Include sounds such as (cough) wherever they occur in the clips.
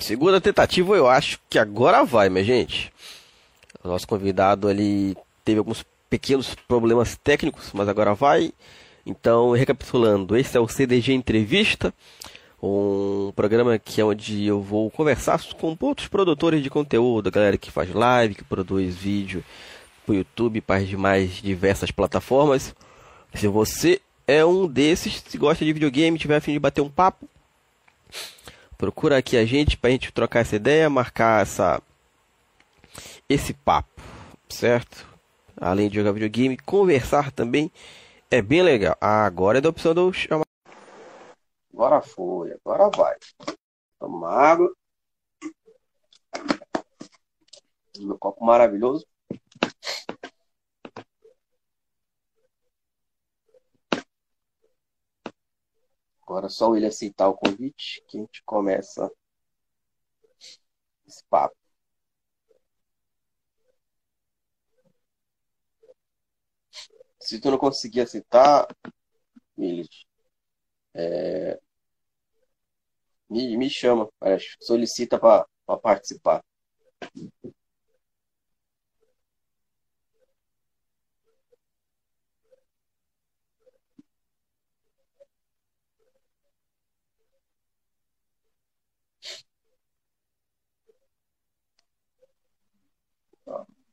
Segunda tentativa, eu acho que agora vai, minha gente. O nosso convidado ali teve alguns pequenos problemas técnicos, mas agora vai. Então, recapitulando, esse é o CDG Entrevista, um programa que é onde eu vou conversar com outros produtores de conteúdo, galera que faz live, que produz vídeo para o YouTube, para as demais diversas plataformas. Se você é um desses, se gosta de videogame, tiver a fim de bater um papo, procura aqui a gente para a gente trocar essa ideia, marcar essa esse papo, certo? Além de jogar videogame, conversar também é bem legal. Ah, agora é da opção do chamar. Agora foi, agora vai. Toma água. Meu copo maravilhoso. Agora só ele aceitar o convite que a gente começa esse papo. Se tu não conseguir aceitar, Milit, é, me, me chama, solicita para participar.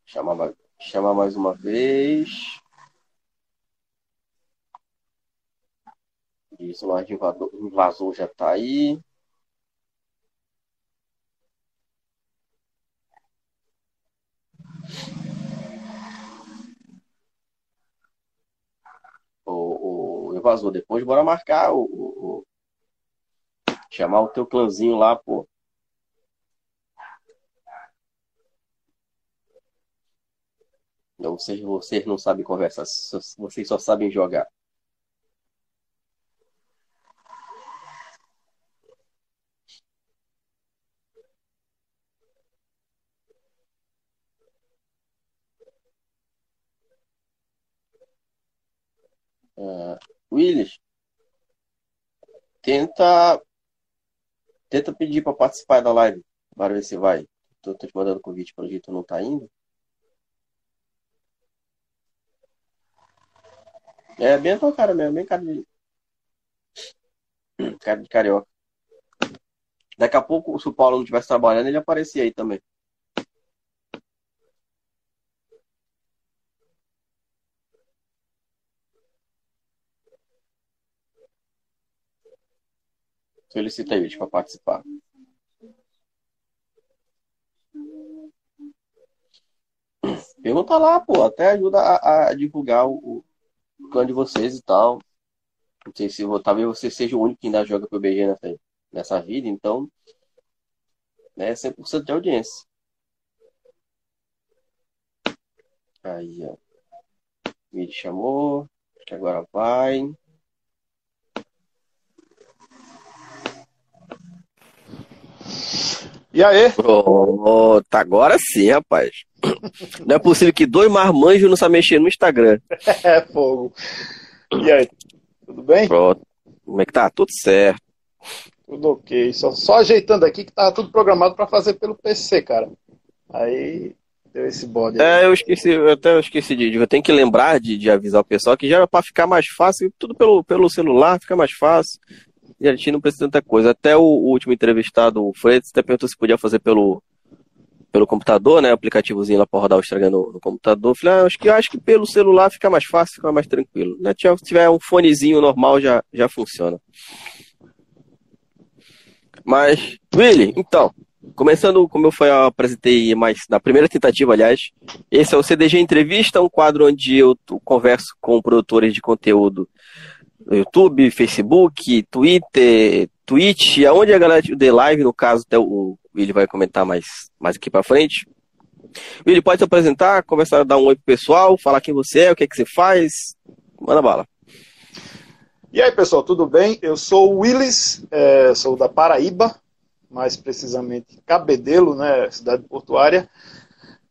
Chama, chama mais uma vez. Isso, o invasor, invasor já está aí. O, o invasor, depois bora marcar o, o, o, chamar o teu clãzinho lá, pô. Vocês, vocês não sabem conversar, vocês só sabem jogar. Uh, Willis, tenta tenta pedir para participar da live, para ver se vai. Tô te mandando convite para o tu não tá indo. É bem a tua cara mesmo, bem cara de. Cara de carioca. Daqui a pouco, se o Paulo não estivesse trabalhando, ele aparecia aí também. Solicita aí para participar. Pergunta lá, pô, até ajuda a, a divulgar o, o clã de vocês e tal. Não sei se talvez você seja o único que ainda joga PUBG nessa, nessa vida, então né, 100% de audiência. Aí, ó. Me chamou, acho que agora vai. E aí? Pronto, agora sim, rapaz. Não é possível que dois marmanjos não sabem mexer no Instagram. (laughs) É, fogo. E aí? Tudo bem? Pronto. Como é que tá? Tudo certo. Tudo ok. Só, só ajeitando aqui que tava tudo programado para fazer pelo PC, cara. Aí deu esse bode. É, eu esqueci, eu até esqueci de. Eu tenho que lembrar de, de avisar o pessoal que já era para ficar mais fácil, tudo pelo, pelo celular, fica mais fácil e a gente não precisa de tanta coisa. Até o, o último entrevistado, o Freitas, até perguntou se podia fazer pelo, pelo computador, né? Aplicativozinho lá para rodar o Instagram no, no, computador. Falei, ah, acho que acho que pelo celular fica mais fácil, fica mais tranquilo. Né? Se tiver um fonezinho normal, já, já funciona. Mas, Willy, então, começando como eu foi, eu apresentei mais na primeira tentativa, aliás, esse é o CDG Entrevista, um quadro onde eu converso com produtores de conteúdo YouTube, Facebook, Twitter, Twitch, aonde a galera de live, no caso, até o Willi vai comentar mais, mais aqui para frente. Willi, pode se apresentar, conversar, dar um oi pro pessoal, falar quem você é, o que é que você faz. Manda bala. E aí, pessoal, tudo bem? Eu sou o Willis, é, sou da Paraíba, mais precisamente Cabedelo, né, cidade portuária.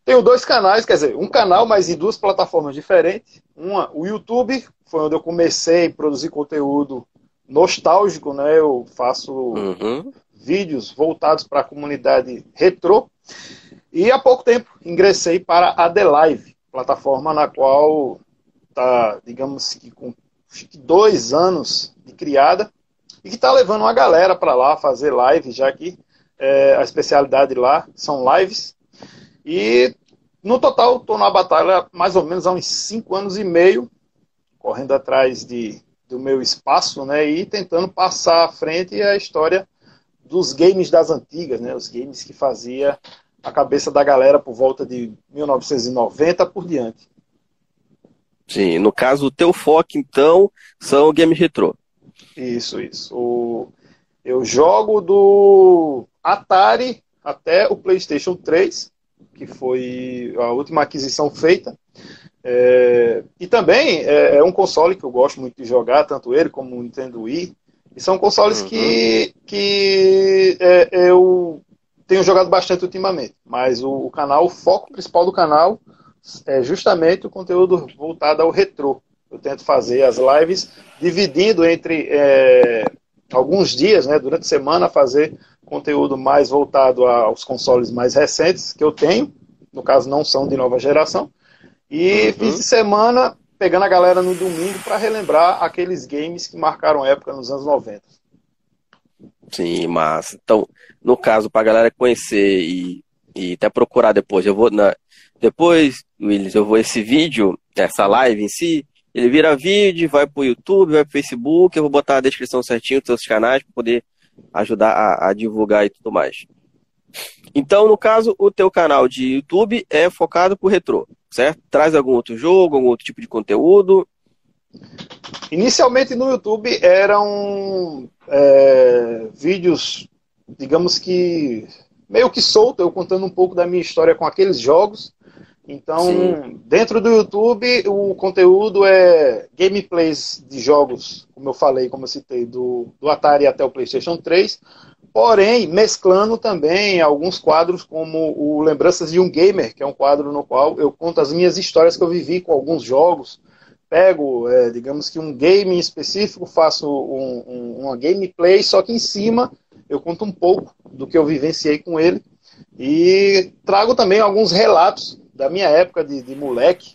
Tenho dois canais, quer dizer, um canal, mas em duas plataformas diferentes. Uma, o YouTube, foi onde eu comecei a produzir conteúdo nostálgico, né? Eu faço, uhum. Vídeos voltados para a comunidade retrô. E há pouco tempo ingressei para a The Live, plataforma na qual está, digamos que com dois anos de criada e que está levando uma galera para lá fazer live, já que é, a especialidade lá são lives. E no total estou na batalha mais ou menos há uns cinco anos e meio, correndo atrás de, do meu espaço, né, e tentando passar à frente a história dos games das antigas, né, os games que fazia a cabeça da galera por volta de 1990 por diante. Sim, no caso, o teu foco, então, são games retrô. Isso, isso. O, eu jogo do Atari até o PlayStation 3, que foi a última aquisição feita. É, e também é, é, um console que eu gosto muito de jogar, tanto ele como o Nintendo Wii. E são consoles uhum. que, que é, eu tenho jogado bastante ultimamente. Mas o, o, canal, o foco principal do canal é justamente o conteúdo voltado ao retrô. Eu tento fazer as lives dividindo entre é, alguns dias, né, durante a semana, fazer conteúdo mais voltado aos consoles mais recentes que eu tenho, no caso não são de nova geração, e uhum. fins de semana pegando a galera no domingo para relembrar aqueles games que marcaram época nos anos 90. Sim, mas então, no caso, para a galera conhecer e, e até procurar depois, eu vou na depois, Willis, eu vou esse vídeo, essa live em si, ele vira vídeo, vai pro YouTube, vai pro Facebook, eu vou botar a descrição certinho dos seus canais para poder ajudar a, a, divulgar e tudo mais. Então, no caso, o teu canal de YouTube é focado pro retrô, certo? Traz algum outro jogo, algum outro tipo de conteúdo? Inicialmente no YouTube eram é, vídeos, digamos que meio que solto, eu contando um pouco da minha história com aqueles jogos então, Sim. dentro do YouTube, o conteúdo é gameplays de jogos, como eu falei, como eu citei, do, do Atari até o PlayStation 3, porém, mesclando também alguns quadros, como o Lembranças de um Gamer, que é um quadro no qual eu conto as minhas histórias que eu vivi com alguns jogos. Pego, é, digamos que um game específico, faço um, um, uma gameplay, só que em cima eu conto um pouco do que eu vivenciei com ele. E trago também alguns relatos da minha época de, de moleque,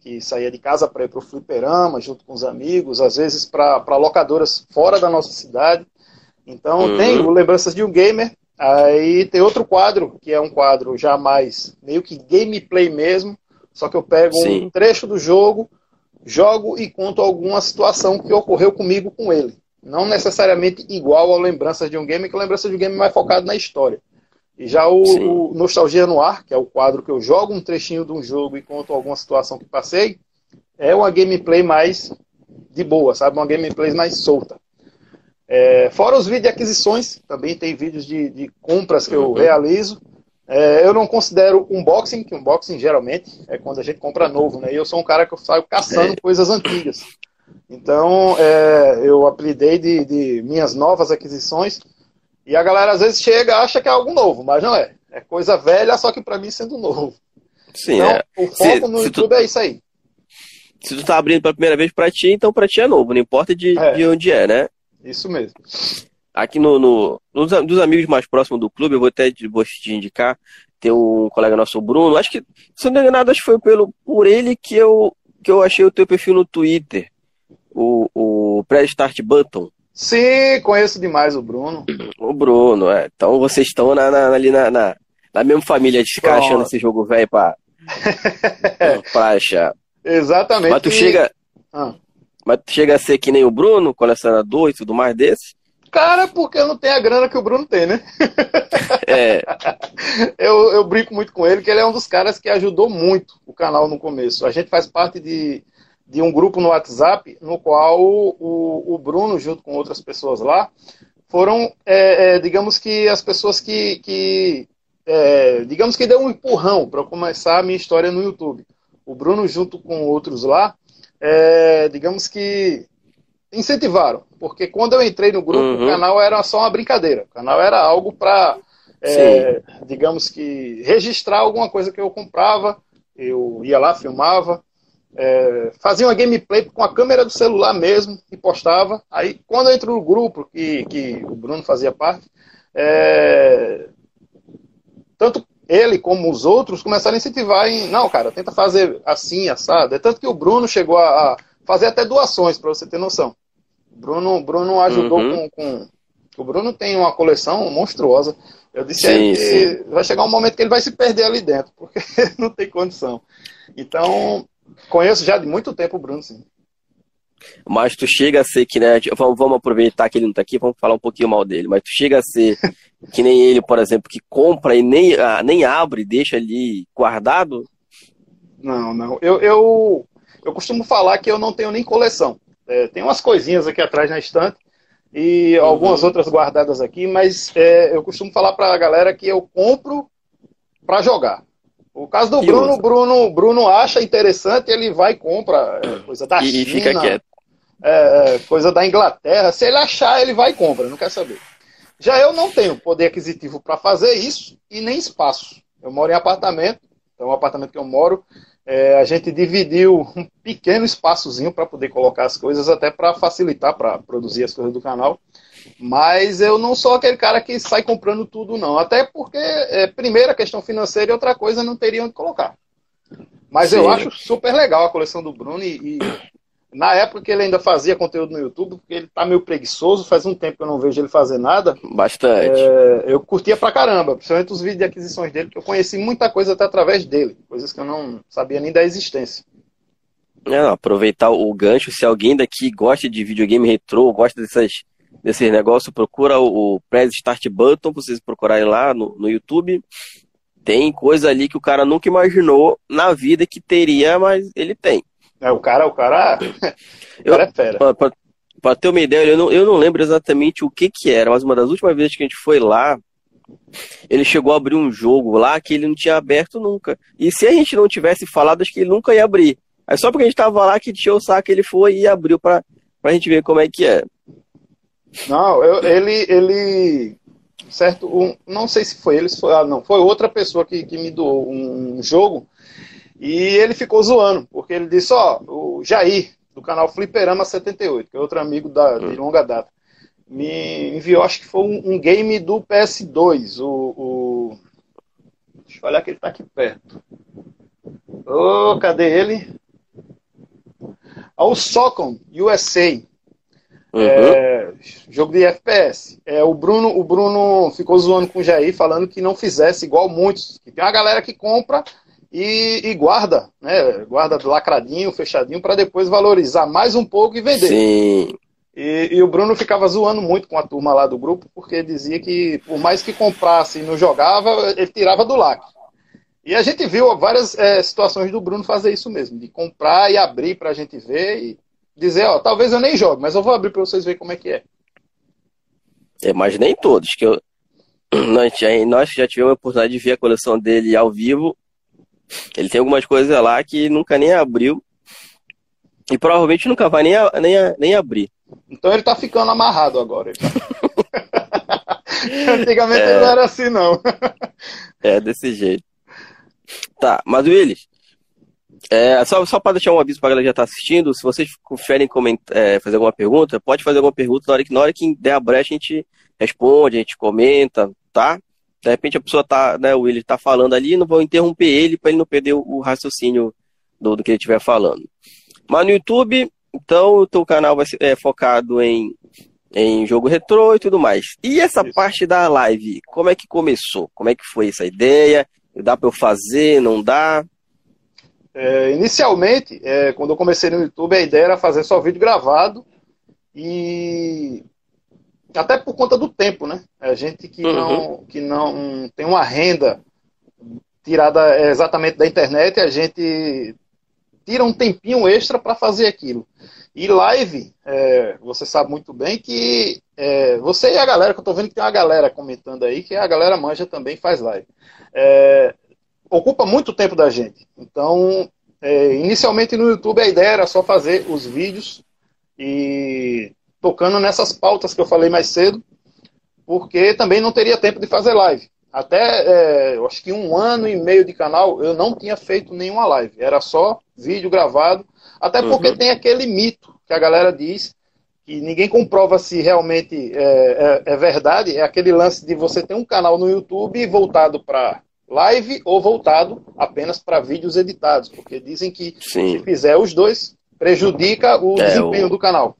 que saía de casa para ir para o fliperama, junto com os amigos, às vezes para locadoras fora da nossa cidade. Então uhum. tem o Lembranças de um Gamer, aí tem outro quadro, que é um quadro já mais meio que gameplay mesmo, só que eu pego Sim. um trecho do jogo, jogo e conto alguma situação que ocorreu comigo com ele. Não necessariamente igual ao Lembranças de um Gamer, que o Lembranças de um Gamer é mais focado na história. E já o, o, Nostalgia no Ar, que é o quadro que eu jogo um trechinho de um jogo e conto alguma situação que passei, é uma gameplay mais de boa, sabe? Uma gameplay mais solta. É, fora os vídeos de aquisições, também tem vídeos de, de compras que eu uhum. realizo. É, eu não considero unboxing, que unboxing geralmente é quando a gente compra novo, né? E eu sou um cara que eu saio caçando é. coisas antigas. Então, é, eu apelidei de, de minhas novas aquisições e a galera às vezes chega acha que é algo novo, mas não é. É coisa velha, só que para mim sendo novo. Sim, então, é. o foco se, no se YouTube tu, é isso aí. Se tu tá abrindo pela primeira vez para ti, então para ti é novo, não importa de, é, de onde é, né? Isso mesmo. Aqui no, no nos, dos amigos mais próximos do clube, eu vou até vou te indicar, tem um colega nosso, o Bruno, acho que, se não me engano, acho que foi pelo, por ele que eu, que eu achei o teu perfil no Twitter, o, o Pré-Start Button. Sim, conheço demais o Bruno. O Bruno, é. Então vocês estão na, na, ali na, na, na, mesma família de ficar Pronto. achando esse jogo velho pra, (laughs) pra achar. Exatamente. Mas tu chega. Ah. Mas tu chega a ser que nem o Bruno, colecionador e tudo mais desse? Cara, porque eu não tenho a grana que o Bruno tem, né? (laughs) É. (laughs) eu, eu brinco muito com ele, que ele é um dos caras que ajudou muito o canal no começo. A gente faz parte de de um grupo no WhatsApp, no qual o, o Bruno, junto com outras pessoas lá, foram, é, é, digamos que, as pessoas que, que é, digamos que deu um empurrão para começar a minha história no YouTube. O Bruno, junto com outros lá, é, digamos que incentivaram, porque quando eu entrei no grupo, uhum. o canal era só uma brincadeira. O canal era algo para, é, digamos que, registrar alguma coisa que eu comprava, eu ia lá, filmava, é, fazia uma gameplay com a câmera do celular mesmo e postava. Aí, quando eu entro no grupo, que, que o Bruno fazia parte, é, ele como os outros começaram a incentivar em, não, cara, tenta fazer assim, assado. É tanto que o Bruno chegou a, fazer até doações, para você ter noção. O Bruno, Bruno ajudou uhum. com, com, O Bruno tem uma coleção monstruosa. Eu disse sim, que sim. vai chegar um momento que ele vai se perder ali dentro, porque (laughs) não tem condição. Então, conheço já de muito tempo o Bruno, sim. Mas tu chega a ser que, né? Vamos, vamos aproveitar que ele não tá aqui, vamos falar um pouquinho mal dele. Mas tu chega a ser (laughs) que nem ele, por exemplo, que compra e nem, ah, nem abre, deixa ali guardado? Não, não. Eu, eu, eu costumo falar que eu não tenho nem coleção. É, tem umas coisinhas aqui atrás na estante e uhum. algumas outras guardadas aqui, mas é, eu costumo falar para a galera que eu compro para jogar. O caso do Bruno, Bruno, Bruno acha interessante, ele vai e compra é, coisa da e China. E fica quieto. É, é, coisa da Inglaterra. Se ele achar, ele vai e compra, não quer saber. Já eu não tenho poder aquisitivo para fazer isso e nem espaço. Eu moro em apartamento, então o apartamento que eu moro, é, a gente dividiu um pequeno espaçozinho para poder colocar as coisas, até para facilitar para produzir as coisas do canal. Mas eu não sou aquele cara que sai comprando tudo, não. Até porque, é, primeiro, a questão financeira e outra coisa não teria onde colocar. Mas Sim. eu acho super legal a coleção do Bruno e, e, na época que ele ainda fazia conteúdo no YouTube, porque ele tá meio preguiçoso, faz um tempo que eu não vejo ele fazer nada. Bastante. É, eu curtia pra caramba, principalmente os vídeos de aquisições dele, que eu conheci muita coisa até através dele, coisas que eu não sabia nem da existência. É, aproveitar o gancho, se alguém daqui gosta de videogame retrô, gosta dessas desse negócio, procura o, o Press Start Button, vocês procurarem lá no, no YouTube. Tem coisa ali que o cara nunca imaginou na vida que teria, mas ele tem. É, o cara, o cara, o cara é fera. Pra, pra, pra, ter uma ideia, eu não, eu não lembro exatamente o que que era, mas uma das últimas vezes que a gente foi lá, ele chegou a abrir um jogo lá que ele não tinha aberto nunca. E se a gente não tivesse falado, acho que ele nunca ia abrir. Aí só porque a gente tava lá que tinha o saco, ele foi e abriu pra, pra gente ver como é que é. Não, eu, ele, ele, certo, um, não sei se foi ele, se foi, ah, não, foi outra pessoa que, que me doou um jogo e ele ficou zoando, porque ele disse, ó, o Jair, do canal Fliperama 78, que é outro amigo da, de hum. longa data, me enviou, acho que foi um, um game do PS2, o, o, Deixa eu olhar que ele tá aqui perto. Ô, oh, cadê ele? Ah, o Socom USA. Uhum. É, jogo de FPS. É, o, Bruno, o Bruno ficou zoando com o Jair, falando que não fizesse igual muitos. Que tem uma galera que compra e, e guarda, né? Guarda lacradinho, fechadinho, para depois valorizar mais um pouco e vender. Sim. E, e, o Bruno ficava zoando muito com a turma lá do grupo, porque dizia que por mais que comprasse e não jogava, ele tirava do lacre. E a gente viu várias é, situações do Bruno fazer isso mesmo, de comprar e abrir para a gente ver e dizer, ó, talvez eu nem jogue, mas eu vou abrir para vocês verem como é que é. é. Mas nem todos, que eu (clears throat) nós nós já tivemos a oportunidade de ver a coleção dele ao vivo. Ele tem algumas coisas lá que nunca nem abriu. E provavelmente nunca vai nem, nem, nem abrir. Então ele tá ficando amarrado agora. (laughs) Antigamente é... não era assim, não. é, desse jeito. Tá, mas Willis, é, só só para deixar um aviso para a galera que já está assistindo, se vocês preferem comentar, é, fazer alguma pergunta, pode fazer alguma pergunta na hora que, na hora que der a brecha a gente responde, a gente comenta, tá? De repente a pessoa tá, né, o Willi tá falando ali, não vou interromper ele para ele não perder o, o raciocínio do, do, que ele estiver falando. Mas no YouTube, então o teu canal vai ser é, focado em, em jogo retrô e tudo mais. E essa Isso. parte da live, como é que começou? Como é que foi essa ideia? Dá para eu fazer? Não dá? É, inicialmente, é, quando eu comecei no YouTube, a ideia era fazer só vídeo gravado e até por conta do tempo, né? A gente que, uhum. não, que não tem uma renda tirada exatamente da internet, a gente tira um tempinho extra para fazer aquilo. E live, é, você sabe muito bem que é, você e a galera, que eu estou vendo que tem uma galera comentando aí, que a galera manja também faz live. É, ocupa muito tempo da gente. Então, é, inicialmente no YouTube a ideia era só fazer os vídeos e tocando nessas pautas que eu falei mais cedo, porque também não teria tempo de fazer live. Até, é, acho que um ano e meio de canal, eu não tinha feito nenhuma live. Era só vídeo gravado. Até porque uhum. tem aquele mito que a galera diz que ninguém comprova se realmente é, é, é, verdade, é aquele lance de você ter um canal no YouTube voltado para live ou voltado apenas para vídeos editados, porque dizem que Sim. se fizer os dois, prejudica o é, desempenho o... do canal.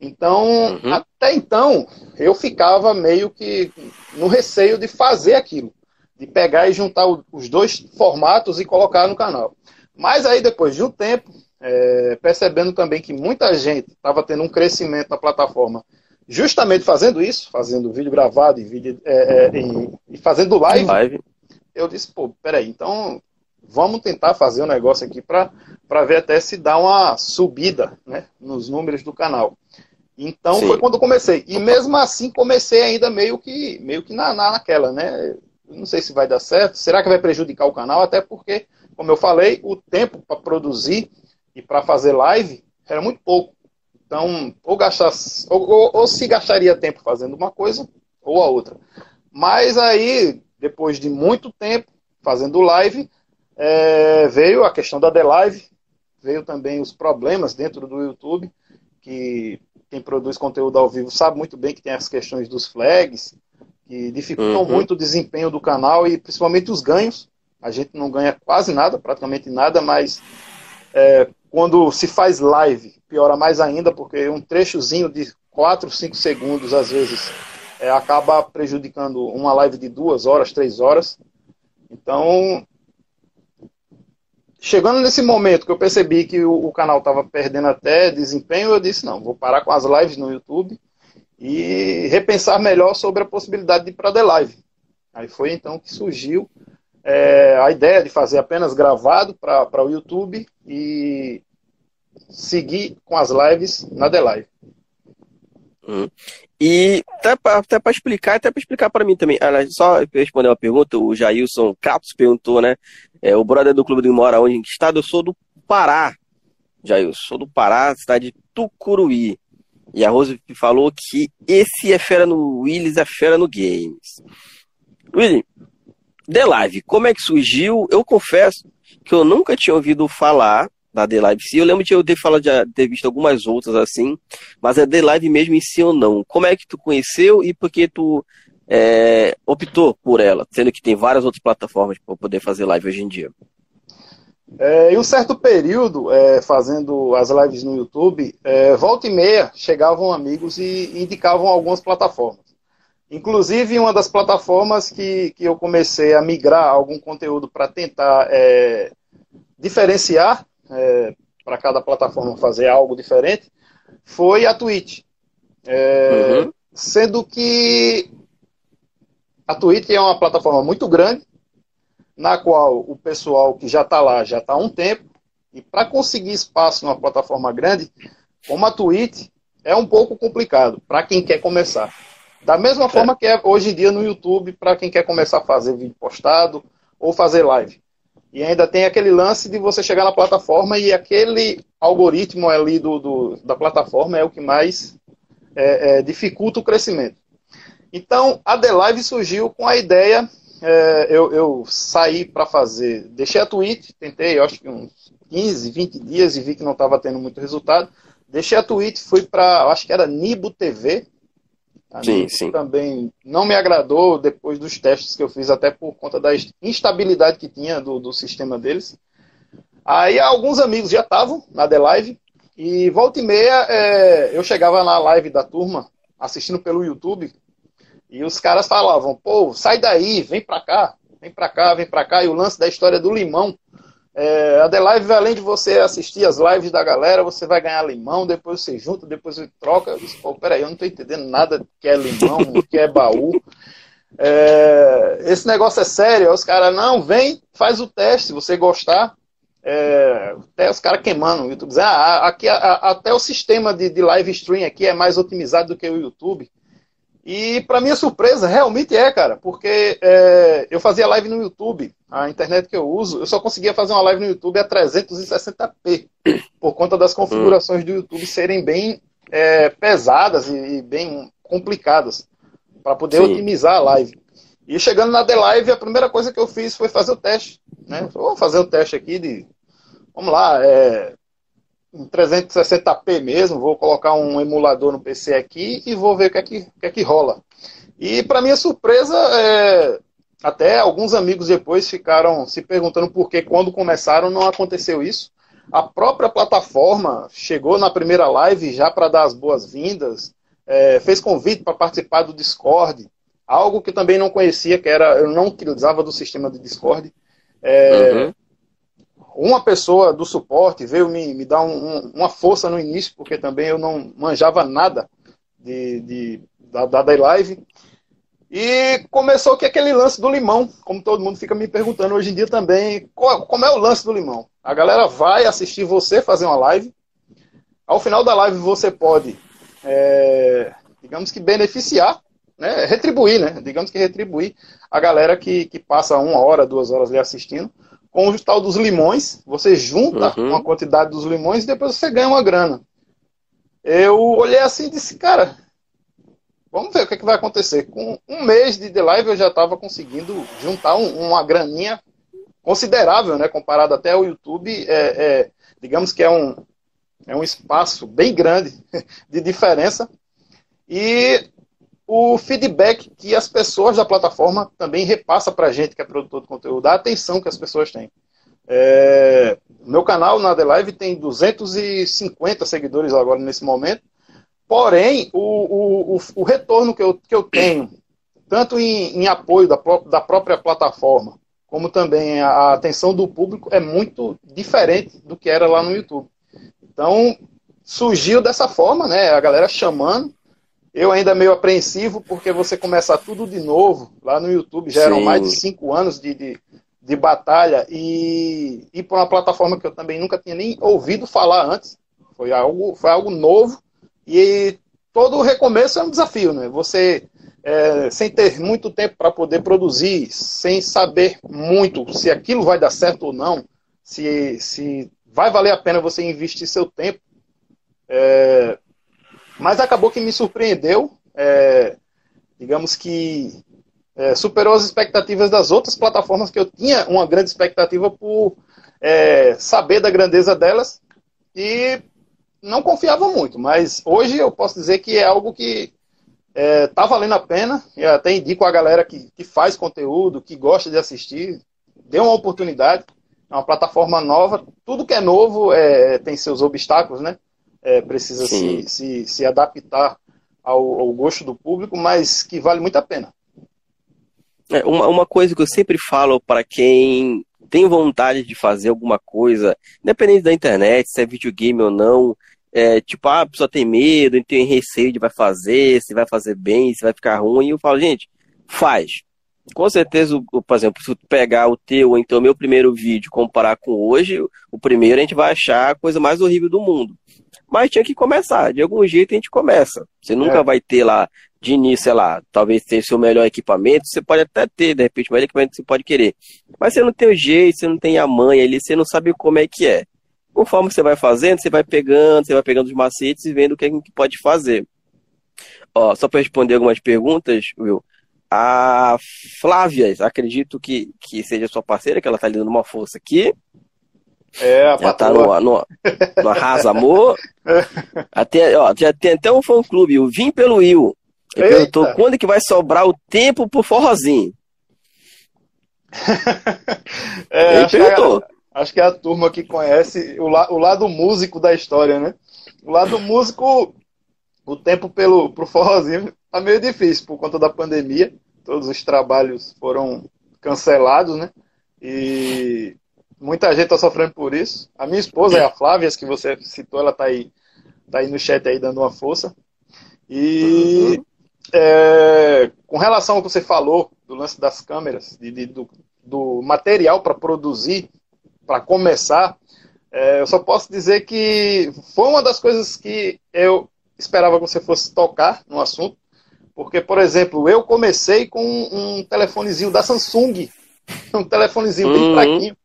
Então, uhum. até então, eu ficava meio que no receio de fazer aquilo, de pegar e juntar os dois formatos e colocar no canal. Mas aí, depois de um tempo, é, percebendo também que muita gente estava tendo um crescimento na plataforma, justamente fazendo isso, fazendo vídeo gravado e, vídeo, é, é, e, e fazendo live, live, eu disse, pô, peraí, então vamos tentar fazer um negócio aqui para ver até se dá uma subida né, nos números do canal. Então Sim. foi quando eu comecei. E mesmo assim comecei ainda meio que, meio que na, na, naquela, né? Não sei se vai dar certo. Será que vai prejudicar o canal? Até porque, como eu falei, o tempo para produzir e para fazer live era muito pouco. Então, ou, gastar, ou, ou, ou, se gastaria tempo fazendo uma coisa ou a outra. Mas aí, depois de muito tempo fazendo live, é, veio a questão da The Live, veio também os problemas dentro do YouTube, que quem produz conteúdo ao vivo sabe muito bem que tem as questões dos flags, que dificultam uhum. muito o desempenho do canal e principalmente os ganhos. A gente não ganha quase nada, praticamente nada, mas é, quando se faz live, piora mais ainda, porque um trechozinho de 4, 5 segundos, às vezes, é, acaba prejudicando uma live de duas horas, três horas. Então, chegando nesse momento que eu percebi que o, o canal estava perdendo até desempenho, eu disse, não, vou parar com as lives no YouTube e repensar melhor sobre a possibilidade de ir para The Live. Aí foi então que surgiu é, a ideia de fazer apenas gravado para o YouTube e seguir com as lives na The Live. Hum. E até para explicar, até para explicar para mim também, ah, só responder uma pergunta, o Jailson Capos perguntou, né? É, o brother do Clube do mora onde em que estado? Eu sou do Pará, Jailson, sou do Pará, cidade de Tucuruí. E a Rose falou que esse é fera no Willis, é fera no Games. Willy, The Live, como é que surgiu? Eu confesso que eu nunca tinha ouvido falar da The Live sim. Eu lembro de eu ter falado de ter visto algumas outras assim, mas é The Live mesmo em si ou não. Como é que tu conheceu e por que tu é, optou por ela, sendo que tem várias outras plataformas para poder fazer live hoje em dia? É, em um certo período, é, fazendo as lives no YouTube, é, volta e meia chegavam amigos e indicavam algumas plataformas. Inclusive, uma das plataformas que, que eu comecei a migrar algum conteúdo para tentar é, diferenciar, é, para cada plataforma fazer algo diferente, foi a Twitch. É, uhum. Sendo que a Twitch é uma plataforma muito grande, na qual o pessoal que já está lá já está há um tempo, e para conseguir espaço numa plataforma grande, como a Twitch, é um pouco complicado para quem quer começar. Da mesma é. forma que é hoje em dia no YouTube, para quem quer começar a fazer vídeo postado ou fazer live. E ainda tem aquele lance de você chegar na plataforma e aquele algoritmo ali do, do da plataforma é o que mais é, é, dificulta o crescimento. Então, a The Live surgiu com a ideia, é, eu, eu, saí para fazer, deixei a Twitch, tentei, acho que uns 15, 20 dias e vi que não estava tendo muito resultado. Deixei a Twitch, fui para, acho que era Nibo TV, a sim, sim. também não me agradou depois dos testes que eu fiz, até por conta da instabilidade que tinha do, do sistema deles. Aí alguns amigos já estavam na The Live, e volta e meia é, eu chegava na live da turma, assistindo pelo YouTube, e os caras falavam, pô, sai daí, vem pra cá, vem pra cá, vem pra cá, e o lance da história do limão é, a The Live, além de você assistir as lives da galera, você vai ganhar limão, depois você junta, depois você troca. Eu disse, pô, peraí, eu não tô entendendo nada que é limão, que é baú. É, esse negócio é sério. Os caras, não, vem, faz o teste, se você gostar. É, até os caras queimando o YouTube, ah, aqui, a, a, até o sistema de, de live stream aqui é mais otimizado do que o YouTube. E para minha surpresa, realmente é, cara, porque é, eu fazia live no YouTube, a internet que eu uso, eu só conseguia fazer uma live no YouTube a 360p, por conta das configurações do YouTube serem bem é, pesadas e, e, bem complicadas, para poder Sim. otimizar a live. E chegando na The Live, a primeira coisa que eu fiz foi fazer o teste. Né? Vou fazer o teste aqui de. Vamos lá, é, em 360p mesmo, vou colocar um emulador no PC aqui e vou ver o que é que, que, é que rola. E para minha surpresa, é, até alguns amigos depois ficaram se perguntando por que quando começaram não aconteceu isso. A própria plataforma chegou na primeira live já para dar as boas-vindas, é, fez convite para participar do Discord, algo que também não conhecia, que era eu não utilizava do sistema de Discord. É, uhum uma pessoa do suporte veio me, me dar um, um, uma força no início, porque também eu não manjava nada de, de, da, da Live. E começou que aquele lance do limão, como todo mundo fica me perguntando hoje em dia também, qual, como é o lance do limão? A galera vai assistir você fazer uma live. Ao final da live você pode, é, digamos que beneficiar, né, retribuir, né? Digamos que retribuir a galera que, que passa uma hora, duas horas ali assistindo com o tal dos limões, você junta uhum. uma quantidade dos limões e depois você ganha uma grana. Eu olhei assim e disse, cara, vamos ver o que, é que vai acontecer. Com um mês de, de live eu já estava conseguindo juntar um, uma graninha considerável, né? Comparado até ao YouTube, é, é, digamos que é um, é um espaço bem grande (laughs) de diferença. E o feedback que as pessoas da plataforma também repassa para a gente, que é produtor de conteúdo, a atenção que as pessoas têm. É, meu canal na The Live tem 250 seguidores agora nesse momento, porém, o, o, o retorno que eu, que eu tenho, tanto em, em apoio da, pró da própria plataforma, como também a atenção do público, é muito diferente do que era lá no YouTube. Então, surgiu dessa forma, né? A galera chamando, eu ainda meio apreensivo, porque você começar tudo de novo, lá no YouTube, já Sim. eram mais de cinco anos de, de, de batalha, e ir para uma plataforma que eu também nunca tinha nem ouvido falar antes. Foi algo, foi algo novo, e todo recomeço é um desafio, né? Você, é, sem ter muito tempo para poder produzir, sem saber muito se aquilo vai dar certo ou não, se, se vai valer a pena você investir seu tempo, é, mas acabou que me surpreendeu. É, digamos que é, superou as expectativas das outras plataformas que eu tinha uma grande expectativa por é, saber da grandeza delas e não confiava muito. Mas hoje eu posso dizer que é algo que está é, valendo a pena. E até indico a galera que, que faz conteúdo, que gosta de assistir, dê uma oportunidade. É uma plataforma nova. Tudo que é novo é, tem seus obstáculos, né? É, precisa se, se, se, adaptar ao, ao, gosto do público, mas que vale muito a pena. É, uma, uma coisa que eu sempre falo para quem tem vontade de fazer alguma coisa, independente da internet, se é videogame ou não, é, tipo, ah, a pessoa tem medo, tem receio de vai fazer, se vai fazer bem, se vai ficar ruim, eu falo, gente, faz. Com certeza, por exemplo, se tu pegar o teu, ou então o meu primeiro vídeo, comparar com hoje, o primeiro a gente vai achar a coisa mais horrível do mundo. Mas tinha que começar. De algum jeito a gente começa. Você nunca é. vai ter lá, de início, sei lá, talvez tenha seu melhor equipamento. Você pode até ter, de repente, o melhor equipamento que você pode querer. Mas você não tem o jeito, você não tem a mãe ali, você não sabe como é que é. Conforme você vai fazendo, você vai pegando, você vai pegando os macetes e vendo o que, é que pode fazer. Ó, só para responder algumas perguntas, Will. A Flávia, acredito que, que seja sua parceira, que ela está lhe dando uma força aqui. É, a já tá no, no, no Arrasa Amor. (laughs) até, ó, já tem até um fã clube, o Vim pelo Will. Ele perguntou quando que vai sobrar o tempo pro forrozinho. (laughs) é, Ele acho perguntou. Que a, acho que é a turma que conhece o, la, o lado músico da história, né? O lado músico, o tempo pelo, pro forrozinho tá meio difícil por conta da pandemia. Todos os trabalhos foram cancelados, né? E Muita gente está sofrendo por isso. A minha esposa é a Flávia, que você citou, ela está aí, tá aí no chat aí dando uma força. E uhum. é, com relação ao que você falou do lance das câmeras, de, de do, do, material para produzir, para começar, é, eu só posso dizer que foi uma das coisas que eu esperava que você fosse tocar no assunto. Porque, por exemplo, eu comecei com um telefonezinho da Samsung (laughs) um telefonezinho uhum. bem fraquinho.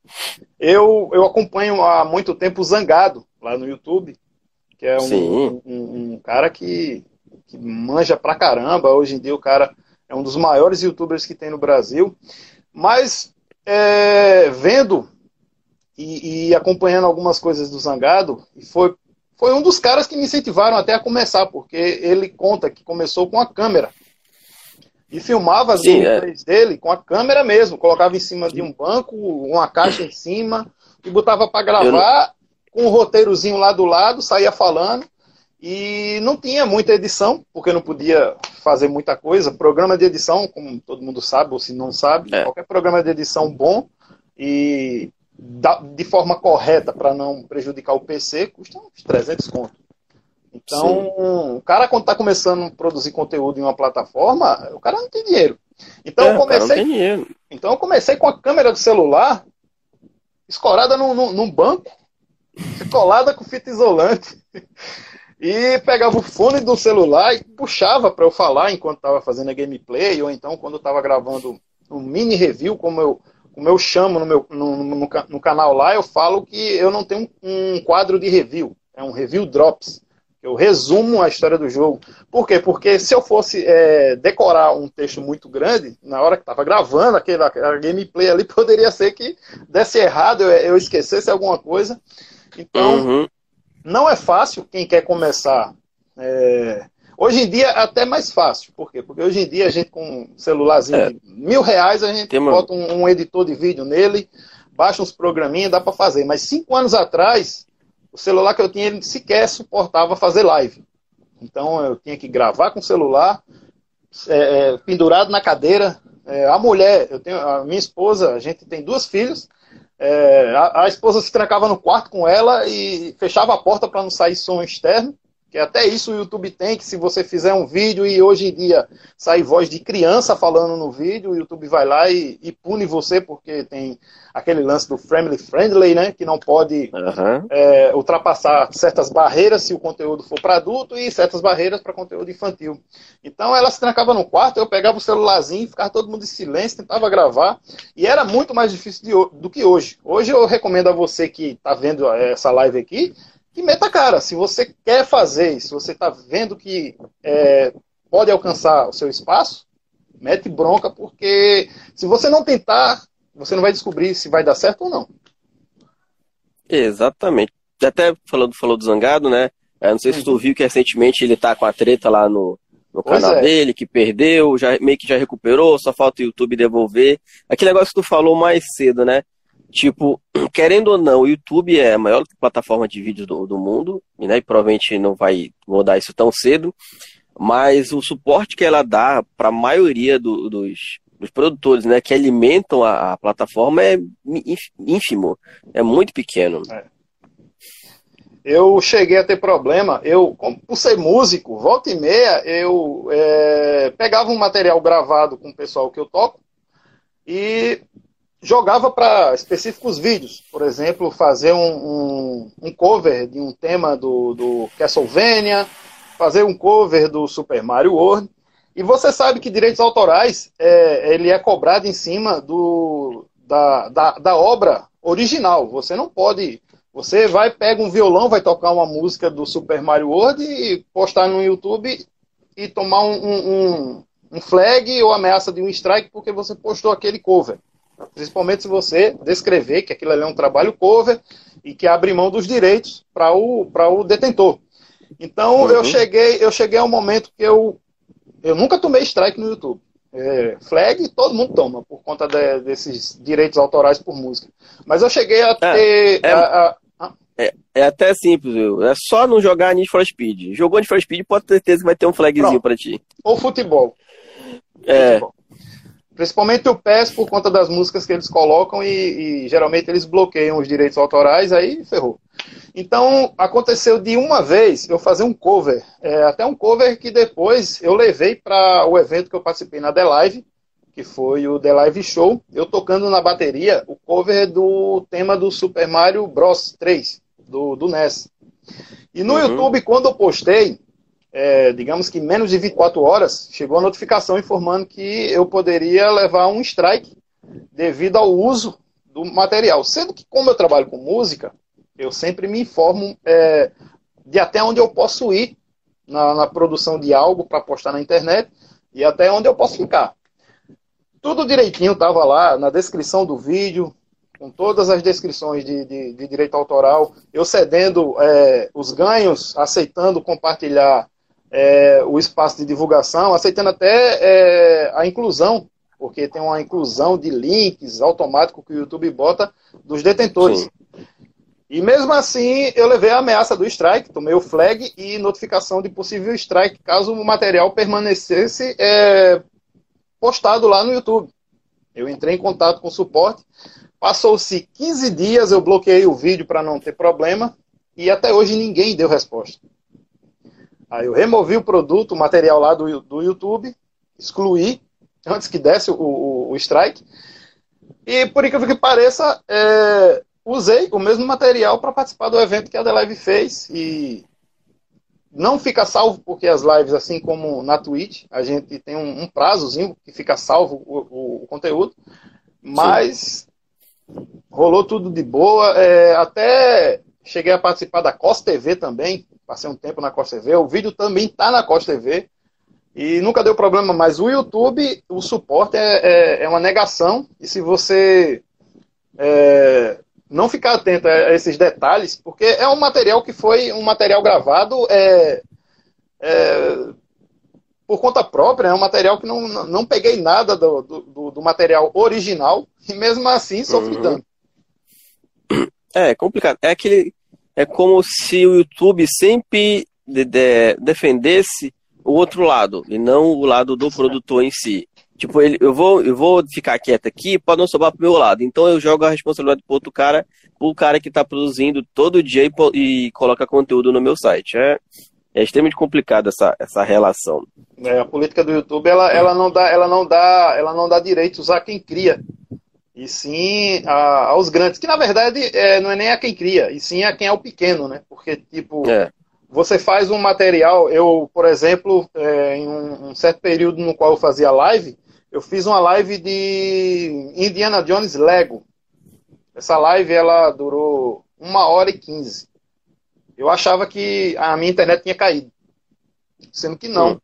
Eu, eu acompanho há muito tempo o Zangado, lá no YouTube, que é um, um, um, cara que, que manja pra caramba. Hoje em dia o cara é um dos maiores youtubers que tem no Brasil. Mas é, vendo e, e acompanhando algumas coisas do Zangado, foi, foi um dos caras que me incentivaram até a começar, porque ele conta que começou com a câmera. E filmava as Sim, é. dele com a câmera mesmo, colocava em cima de um banco, uma caixa em cima, e botava para gravar com um roteirozinho lá do lado, saía falando. E não tinha muita edição, porque não podia fazer muita coisa. Programa de edição, como todo mundo sabe, ou se não sabe, É. qualquer programa de edição bom e da- de forma correta para não prejudicar o PC custa uns 300 conto. Então, o cara quando está começando a produzir conteúdo em uma plataforma, o cara não tem dinheiro. Então, É, eu comecei dinheiro. então eu comecei com a câmera do celular escorada num, num, num banco, colada com fita isolante. E pegava o fone do celular e puxava para eu falar enquanto estava fazendo a gameplay, ou então quando estava gravando um mini review, como eu, como eu chamo no, meu, no, no, no canal lá, eu falo que eu não tenho um quadro de review, é um review drops. Eu resumo a história do jogo. Por quê? Porque se eu fosse é, decorar um texto muito grande, na hora que estava gravando aquela, aquela gameplay ali, (laughs) poderia ser que desse errado, eu, eu esquecesse alguma coisa. Então, Uhum. não é fácil quem quer começar. é, Hoje em dia até mais fácil. Por quê? Porque hoje em dia a gente com um celularzinho É. de mil reais, a gente uma- bota um, um editor de vídeo nele, baixa uns programinhas, dá para fazer. Mas cinco anos atrás, o celular que eu tinha, ele sequer suportava fazer live. Então eu tinha que gravar com o celular, é, é, pendurado na cadeira. É, a mulher, eu tenho, a minha esposa, a gente tem duas filhas. é, a, a esposa se trancava no quarto com ela e fechava a porta para não sair som externo. Que até isso o YouTube tem, que se você fizer um vídeo e hoje em dia sai voz de criança falando no vídeo, o YouTube vai lá e, e pune você, porque tem aquele lance do family friendly, né? Que não pode Aham. é, ultrapassar certas barreiras se o conteúdo for para adulto e certas barreiras para conteúdo infantil. Então ela se trancava no quarto, eu pegava o celularzinho, ficava todo mundo em silêncio, tentava gravar, e era muito mais difícil de do que hoje. Hoje eu recomendo a você que está vendo é, essa live aqui, que meta a cara. Se você quer fazer, se você está vendo que é, pode alcançar o seu espaço, mete bronca, porque se você não tentar, você não vai descobrir se vai dar certo ou não. Exatamente. Até falando, falou do Zangado, né? Eu não sei se tu viu que recentemente ele tá com a treta lá no, no Pois canal é. dele, que perdeu, já, meio que já recuperou, só falta o YouTube devolver. Aquele negócio que tu falou mais cedo, né? Tipo, (clears throat) querendo ou não, o YouTube é a maior plataforma de vídeos do, do mundo, né? E provavelmente não vai mudar isso tão cedo. Mas o suporte que ela dá para a maioria do- dos, dos produtores, né, que alimentam a, a plataforma é ínf- ínfimo, é muito pequeno. Eu cheguei a ter problema, eu, por ser músico, volta e meia, eu é, pegava um material gravado com o pessoal que eu toco e jogava para específicos vídeos. Por exemplo, fazer um, um, um cover de um tema do, do Castlevania, fazer um cover do Super Mario World. E você sabe que direitos autorais é, ele é cobrado em cima do, da, da, da obra original. Você não pode você vai, pega um violão, vai tocar uma música do Super Mario World e postar no YouTube e tomar um, um, um- um flag ou ameaça de um strike porque você postou aquele cover. Principalmente se você descrever que aquilo ali é um trabalho cover e que abre mão dos direitos para o, para o detentor. Então Uhum. eu cheguei eu cheguei ao momento que eu eu nunca tomei strike no YouTube. É, flag todo mundo toma por conta de- desses direitos autorais por música. Mas eu cheguei a ter é- a- a- É até simples, viu? É só não jogar Need for Speed. Jogou Need for Speed, pode ter certeza que vai ter um flagzinho pra ti. ou futebol. É, Futebol. Principalmente o PES por conta das músicas que eles colocam e, e geralmente eles bloqueiam os direitos autorais, aí ferrou. Então aconteceu de uma vez eu fazer um cover, é, até um cover que depois eu levei para o evento que eu participei na The Live, que foi o The Live Show, eu tocando na bateria o cover do tema do Super Mario Bros 3, do, do NES. E no Uhum. YouTube, quando eu postei, é, digamos que menos de 24 horas, chegou a notificação informando que eu poderia levar um strike devido ao uso do material. Sendo que, como eu trabalho com música, eu sempre me informo é, de até onde eu posso ir na, na produção de algo para postar na internet e até onde eu posso ficar. Tudo direitinho estava lá na descrição do vídeo, com todas as descrições de, de, de direito autoral, eu cedendo é, os ganhos, aceitando compartilhar é, o espaço de divulgação, aceitando até é, a inclusão, porque tem uma inclusão de links automático que o YouTube bota dos detentores. Sim. E mesmo assim, eu levei a ameaça do strike, tomei o flag e notificação de possível strike caso o material permanecesse é, postado lá no YouTube. Eu entrei em contato com o suporte, passou-se 15 dias, eu bloqueei o vídeo para não ter problema e até hoje ninguém deu resposta. Aí eu removi o produto, o material lá do, do YouTube, excluí antes que desse o, o, o strike. E por incrível que pareça, é, usei o mesmo material para participar do evento que a The Live fez e não fica salvo porque as lives, assim como na Twitch, a gente tem um, um prazozinho que fica salvo o, o, conteúdo, mas Sim. rolou tudo de boa. É, até cheguei a participar da COS TV também, passei um tempo na COS TV. O vídeo também está na COS TV e nunca deu problema, mas o YouTube, o suporte é, é, é uma negação. E se você é, não ficar atento a esses detalhes, porque é um material que foi um material gravado é, é, por conta própria, é um material que não, não peguei nada do, do, do material original e mesmo assim sofri uhum. dano. É, é complicado. É aquele. É como se o YouTube sempre de, de, defendesse o outro lado, e não o lado do produtor em si. Tipo, ele, eu, vou, eu vou ficar quieto aqui para não sobrar pro meu lado. Então eu jogo a responsabilidade pro outro cara, pro cara que tá produzindo todo dia e, e coloca conteúdo no meu site. É, é extremamente complicado essa, essa relação. É, a política do YouTube ela, ela, não dá, ela, não dá, ela não dá direitos a quem cria, e sim a, aos grandes, que na verdade é, não é nem a quem cria, e sim a quem é o pequeno, né? Porque, tipo, é. você faz um material, eu, por exemplo, é, em um, um certo período no qual eu fazia live, eu fiz uma live de Indiana Jones Lego. Essa live ela durou uma hora e quinze. Eu achava que a minha internet tinha caído, sendo que não.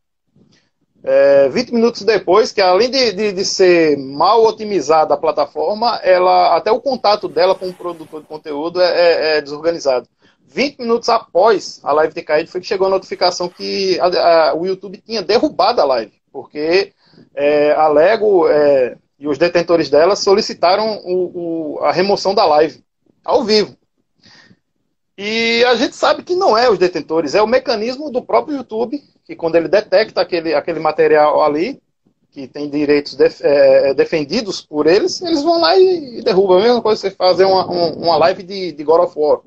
É, 20 minutos depois, que além de, de, de, ser mal otimizada a plataforma, ela até o contato dela com o produtor de conteúdo é, é, é desorganizado. 20 minutos após a live ter caído, foi que chegou a notificação que a, a, o YouTube tinha derrubado a live, porque é, a Lego é, e os detentores dela solicitaram o, o, a remoção da live ao vivo. E a gente sabe que não é os detentores, é o mecanismo do próprio YouTube, que quando ele detecta aquele, aquele material ali, que tem direitos def, é, defendidos por eles, eles vão lá e, e derrubam. A mesma coisa você fazer uma, uma live de, de God of War.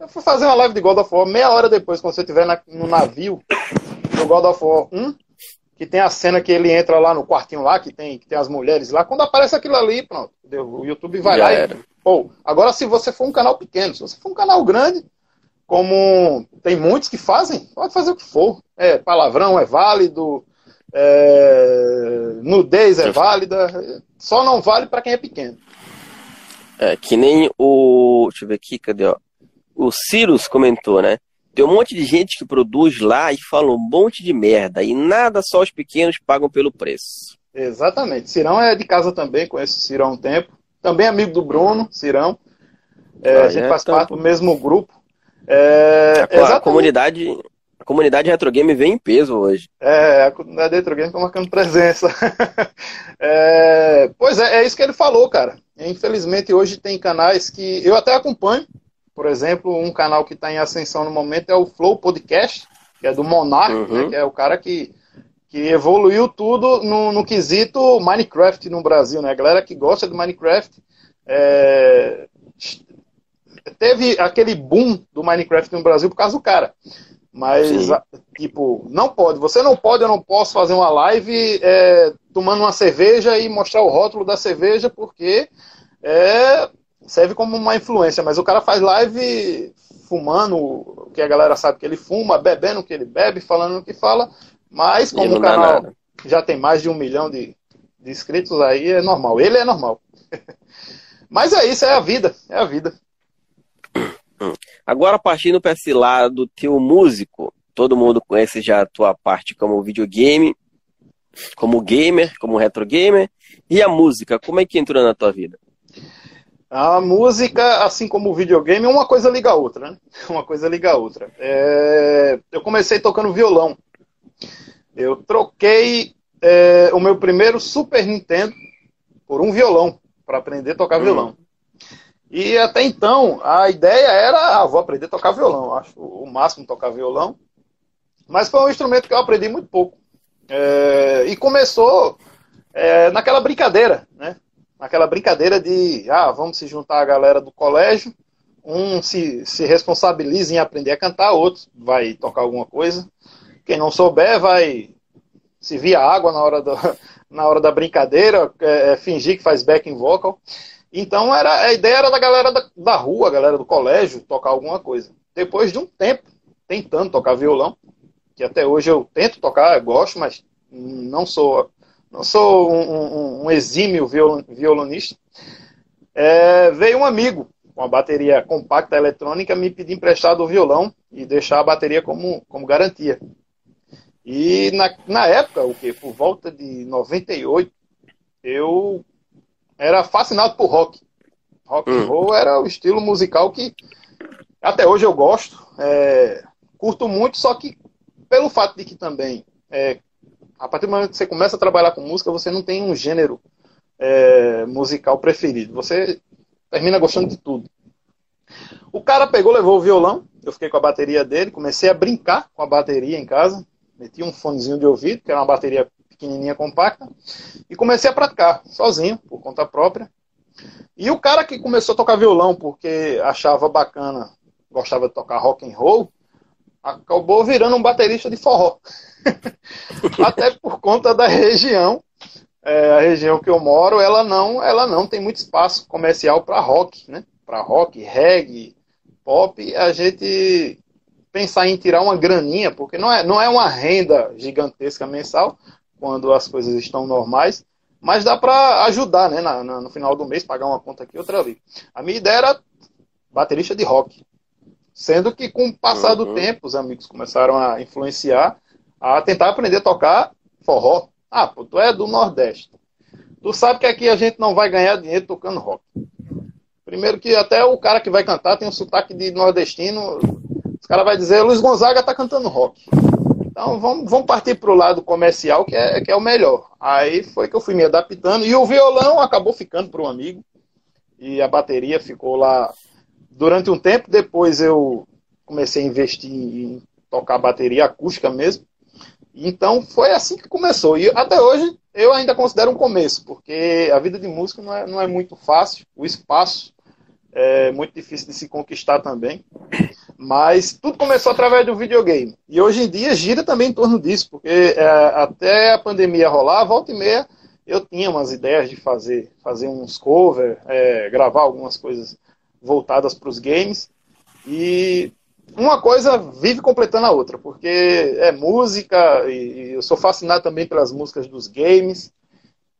Eu fui fazer uma live de God of War meia hora depois, quando você estiver no navio do God of War 1, que tem a cena que ele entra lá no quartinho lá, que tem, que tem as mulheres lá. Quando aparece aquilo ali, pronto, o YouTube vai Já lá era. e. Pô, agora, se você for um canal pequeno, se você for um canal grande, como tem muitos que fazem, pode fazer o que for. É, palavrão é válido, é, nudez é válida, só não vale para quem é pequeno. É, que nem o. Deixa eu ver aqui, cadê? Ó? O Cirus comentou, né? Tem um monte de gente que produz lá e fala um monte de merda. E nada, só os pequenos pagam pelo preço. Exatamente. Cirão é de casa também, conheço o Cirão há um tempo. Também amigo do Bruno, Cirão. É, ah, a gente é, faz então... parte do mesmo grupo. É, a, a, comunidade, a comunidade Retro Game vem em peso hoje. É, a comunidade Retro Game está marcando presença. (laughs) é, pois é, é isso que ele falou, cara. Infelizmente hoje tem canais que eu até acompanho, por exemplo, um canal que está em ascensão no momento é o Flow Podcast, que é do Monark, né, uhum. né, que é o cara que, que evoluiu tudo no, no, quesito Minecraft no Brasil. Né? A galera que gosta de Minecraft é, teve aquele boom do Minecraft no Brasil por causa do cara. Mas, tipo, não pode. Você não pode, eu não posso fazer uma live é, tomando uma cerveja e mostrar o rótulo da cerveja, porque é, serve como uma influência, mas o cara faz live fumando o que a galera sabe que ele fuma, bebendo o que ele bebe, falando o que fala, mas como o canal já tem mais de um milhão de, de inscritos aí, é normal. Ele é normal. (laughs) mas é isso, é a vida, é a vida. Agora partindo para esse lado teu músico, todo mundo conhece já a tua parte como videogame, como gamer, como retro gamer, e a música, como é que entrou na tua vida? A música, assim como o videogame, uma coisa liga a outra, né? (laughs) Uma coisa liga a outra. É... Eu comecei tocando violão. Eu troquei é, o meu primeiro Super Nintendo por um violão, para aprender a tocar hum. violão. E até então, a ideia era, ah, vou aprender a tocar violão. Acho o máximo tocar violão. Mas foi um instrumento que eu aprendi muito pouco. É, e começou é, naquela brincadeira, né? Naquela brincadeira de, ah, vamos se juntar a galera do colégio, um se, se responsabiliza em aprender a cantar, outro vai tocar alguma coisa. Quem não souber vai se via água na hora, do, (laughs) na hora da brincadeira, é, é, fingir que faz backing vocal. Então era, a ideia era da galera da, da rua, a galera do colégio, tocar alguma coisa. Depois de um tempo tentando tocar violão, que até hoje eu tento tocar, gosto, mas não sou não sou um, um, um exímio violonista. É, veio um amigo com a bateria compacta eletrônica me pedir emprestado o violão e deixar a bateria como, como garantia. E na, na época, o que por volta de 98, eu era fascinado por rock. Rock and hum. roll era o estilo musical que até hoje eu gosto, é, curto muito, só que pelo fato de que também é, a partir do momento que você começa a trabalhar com música, você não tem um gênero é, musical preferido. Você termina gostando de tudo. O cara pegou, levou o violão, eu fiquei com a bateria dele, comecei a brincar com a bateria em casa, meti um fonezinho de ouvido, que era uma bateria pequenininha, compacta, e comecei a praticar, sozinho, por conta própria. E o cara que começou a tocar violão porque achava bacana, gostava de tocar rock and roll, acabou virando um baterista de forró. (laughs) Até por conta da região, é, a região que eu moro, ela não, ela não tem muito espaço comercial para rock, né? Para rock, reggae, pop, a gente pensar em tirar uma graninha, porque não é, não é uma renda gigantesca mensal quando as coisas estão normais, mas dá para ajudar, né? Na, na, no final do mês, pagar uma conta aqui, outra ali. A minha ideia era baterista de rock. Sendo que com o passar uhum. do tempo, os amigos começaram a influenciar a tentar aprender a tocar forró. Ah, pô, tu é do Nordeste. Tu sabe que aqui a gente não vai ganhar dinheiro tocando rock. Primeiro que até o cara que vai cantar tem um sotaque de nordestino. Os cara vai dizer, Luiz Gonzaga tá cantando rock. Então vamos, vamos partir para o lado comercial, que é, que é o melhor. Aí foi que eu fui me adaptando. E o violão acabou ficando para um amigo. E a bateria ficou lá durante um tempo. Depois eu comecei a investir em tocar bateria acústica mesmo. Então foi assim que começou. E até hoje eu ainda considero um começo, porque a vida de músico não é, não é muito fácil, o espaço é muito difícil de se conquistar também. Mas tudo começou através do videogame. E hoje em dia gira também em torno disso, porque é, até a pandemia rolar, volta e meia, eu tinha umas ideias de fazer, fazer uns covers, é, gravar algumas coisas voltadas para os games. E uma coisa vive completando a outra, porque é música, e, eu sou fascinado também pelas músicas dos games,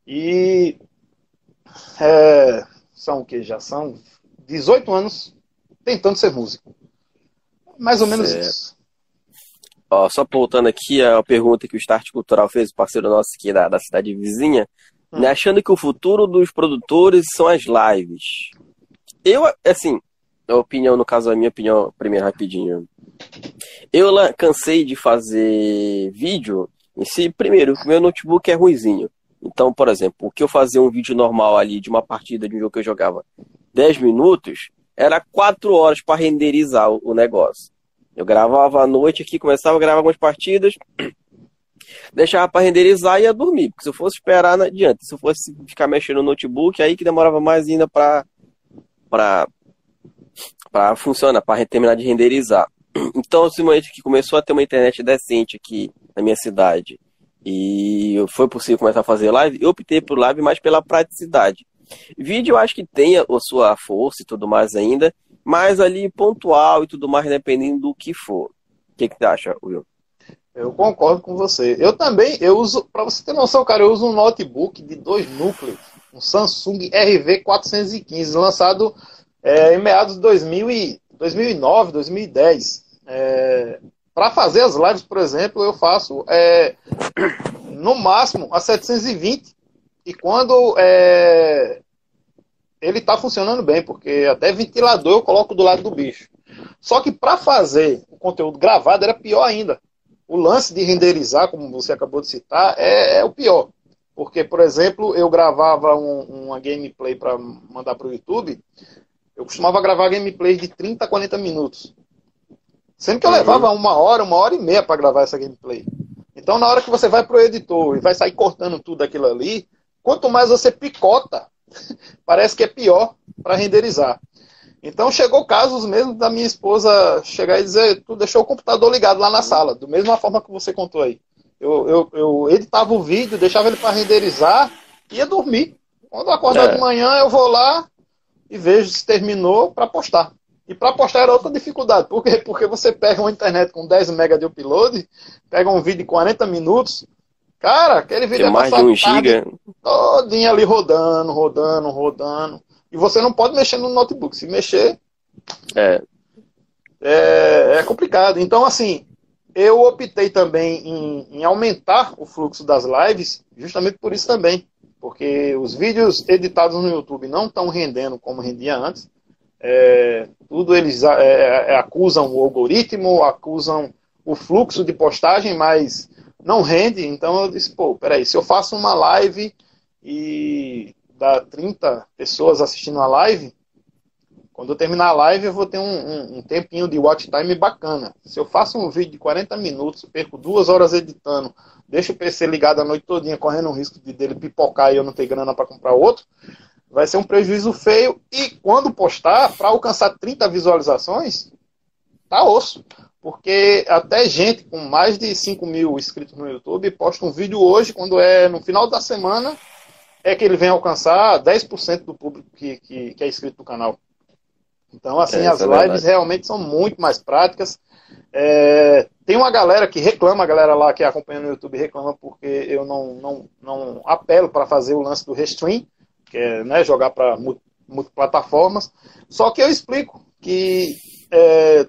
e é, são o que? Já são 18 anos tentando ser músico. Mais ou menos certo. isso. Ó, só voltando aqui a pergunta que o Start Cultural fez, o parceiro nosso aqui da, da cidade vizinha, hum. né, achando que o futuro dos produtores são as lives. Eu, assim, a opinião, no caso, a minha opinião, primeiro, rapidinho. Eu lá cansei de fazer vídeo em si. Primeiro, meu notebook é ruizinho. Então, por exemplo, o que eu fazia um vídeo normal ali de uma partida de um jogo que eu jogava 10 minutos, era 4 horas para renderizar o, negócio. Eu gravava à noite aqui, começava a gravar algumas partidas, (clears throat) deixava para renderizar e ia dormir. Porque se eu fosse esperar, não adianta. Se eu fosse ficar mexendo no notebook, aí que demorava mais ainda para para funcionar, para terminar de renderizar. (clears throat) Então, momento que começou a ter uma internet decente aqui na minha cidade e foi possível começar a fazer live, eu optei por live mais pela praticidade. Vídeo eu acho que tem a sua força e tudo mais ainda, mas ali pontual e tudo mais, dependendo do que for. O que, que você acha, Will? Eu concordo com você. Eu também, eu uso, para você ter noção, cara, eu uso um notebook de dois núcleos, um Samsung RV415, lançado é, em meados de 2000 e, 2009, 2010. É, para fazer as lives, por exemplo, eu faço é, no máximo a 720. E quando é, ele está funcionando bem, porque até ventilador eu coloco do lado do bicho. Só que para fazer o conteúdo gravado era pior ainda. O lance de renderizar, como você acabou de citar, é, é o pior. Porque, por exemplo, eu gravava um, uma gameplay para mandar para o YouTube, eu costumava gravar gameplay de 30 a 40 minutos. Sendo que eu uhum. levava uma hora, uma hora e meia para gravar essa gameplay. Então, na hora que você vai pro editor e vai sair cortando tudo aquilo ali, quanto mais você picota, (laughs) parece que é pior para renderizar. Então, chegou casos mesmo da minha esposa chegar e dizer: Tu deixou o computador ligado lá na sala, da mesma forma que você contou aí. Eu, eu, eu editava o vídeo, deixava ele para renderizar e ia dormir. Quando eu acordar é. de manhã, eu vou lá e vejo se terminou para postar. E para postar era outra dificuldade. Por quê? Porque você pega uma internet com 10 MB de upload, pega um vídeo de 40 minutos, cara, aquele vídeo é mais de um giga. todinho ali rodando, rodando, rodando. E você não pode mexer no notebook. Se mexer, é, é, é complicado. Então, assim, eu optei também em, em, aumentar o fluxo das lives, justamente por isso também. Porque os vídeos editados no YouTube não estão rendendo como rendia antes. É, tudo eles é, é, acusam o algoritmo, acusam o fluxo de postagem, mas não rende. Então eu disse, pô, peraí, se eu faço uma live e dá 30 pessoas assistindo a live, quando eu terminar a live, eu vou ter um, um, um, tempinho de watch time bacana. Se eu faço um vídeo de 40 minutos, perco duas horas editando, deixo o PC ligado a noite todinha, correndo o risco de dele pipocar e eu não ter grana para comprar outro, vai ser um prejuízo feio. E quando postar, para alcançar 30 visualizações, tá osso. Porque até gente com mais de 5 mil inscritos no YouTube posta um vídeo hoje, quando é no final da semana, é que ele vem alcançar 10% do público que, que, que é inscrito no canal. Então, assim, é, as é lives realmente são muito mais práticas. É, tem uma galera que reclama, a galera lá que acompanha no YouTube reclama porque eu não, não, não apelo para fazer o lance do restream, que é né, jogar para multiplataformas. Só que eu explico que é,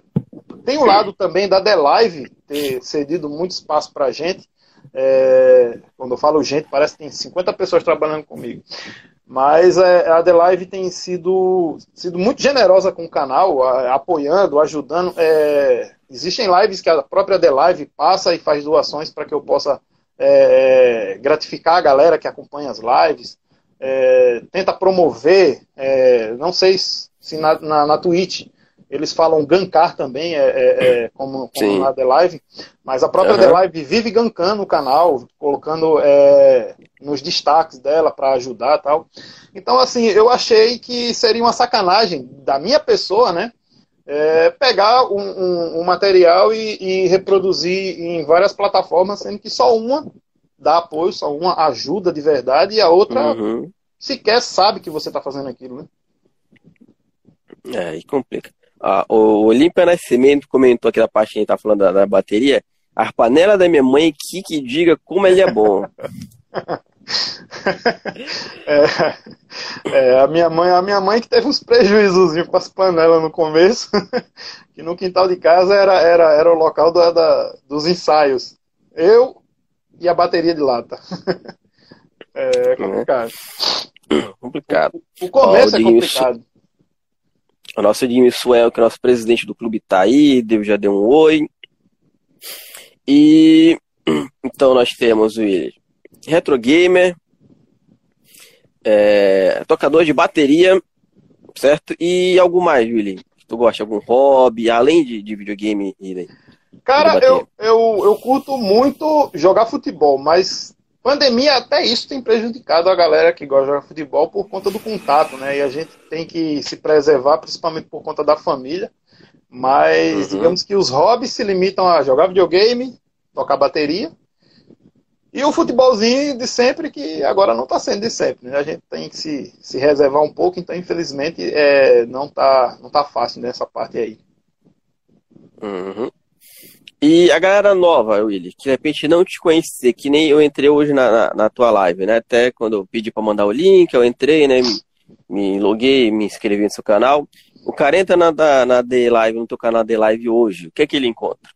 tem o um lado também da The Live ter cedido muito espaço para a gente. É, quando eu falo gente, parece que tem 50 pessoas trabalhando comigo. Mas é, a The Live tem sido, sido muito generosa com o canal, a, apoiando, ajudando. É, existem lives que a própria The Live passa e faz doações para que eu possa é, gratificar a galera que acompanha as lives. É, tenta promover, é, não sei se na, na, na Twitch eles falam gankar também, é, é, é como, como na The Live, mas a própria uhum. The Live vive gankando o canal, colocando é, nos destaques dela para ajudar tal. Então, assim, eu achei que seria uma sacanagem da minha pessoa, né? É, pegar um, um, um material e, e, reproduzir em várias plataformas, sendo que só uma dá apoio, só uma ajuda de verdade e a outra uhum. sequer sabe que você está fazendo aquilo, né? É, e complica. Ah, o Olímpia Nascimento comentou aqui da parte que a gente tá falando da, da bateria. A panela da minha mãe que, que diga como ele é bom. (laughs) é, é, a minha mãe, a minha mãe que teve uns prejuízos com as panelas no começo, (laughs) que no quintal de casa era, era, era o local da, da, dos ensaios. Eu e a bateria de lata. (laughs) é complicado. É. Complicado. O, o começo oh, é complicado. O nosso Jimmy Suel, que é o nosso presidente do clube, tá aí, deu, já deu um oi. E (clears throat) então nós temos o Retro Gamer, é, tocador de bateria, certo? E algo mais, Willy? Tu gosta algum hobby, além de, de videogame? Cara, eu, eu, eu curto muito jogar futebol, mas Pandemia, até isso tem prejudicado a galera que gosta de jogar futebol por conta do contato, né? E a gente tem que se preservar, principalmente por conta da família. Mas uhum. digamos que os hobbies se limitam a jogar videogame, tocar bateria. E o futebolzinho de sempre, que agora não está sendo de sempre. Né? A gente tem que se, se reservar um pouco, então infelizmente é, não está não tá fácil nessa parte aí. Uhum. E a galera nova, Willy, que de repente não te conhecer, que nem eu entrei hoje na, na, na tua live, né? Até quando eu pedi para mandar o link, eu entrei, né? Me, me loguei, me inscrevi no seu canal. O cara entra na, na, na The Live, no teu canal The Live hoje, o que é que ele encontra?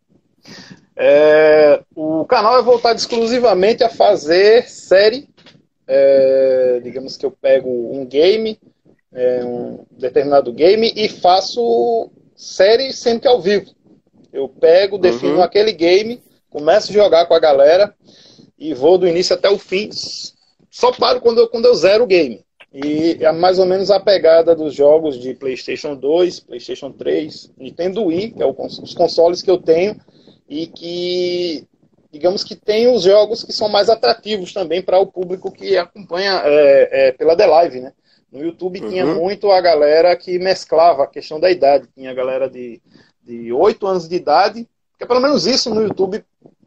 É, o canal é voltado exclusivamente a fazer série. É, digamos que eu pego um game, é, um determinado game e faço série sempre ao vivo. Eu pego, defino uhum. aquele game, começo a jogar com a galera e vou do início até o fim. Só paro quando eu, quando eu zero o game. E é mais ou menos a pegada dos jogos de PlayStation 2, PlayStation 3, Nintendo Wii, que é o, os consoles que eu tenho e que, digamos que tem os jogos que são mais atrativos também para o público que acompanha é, é, pela The Live, né? No YouTube uhum. tinha muito a galera que mesclava a questão da idade. Tinha a galera de, de 8 anos de idade, porque pelo menos isso no YouTube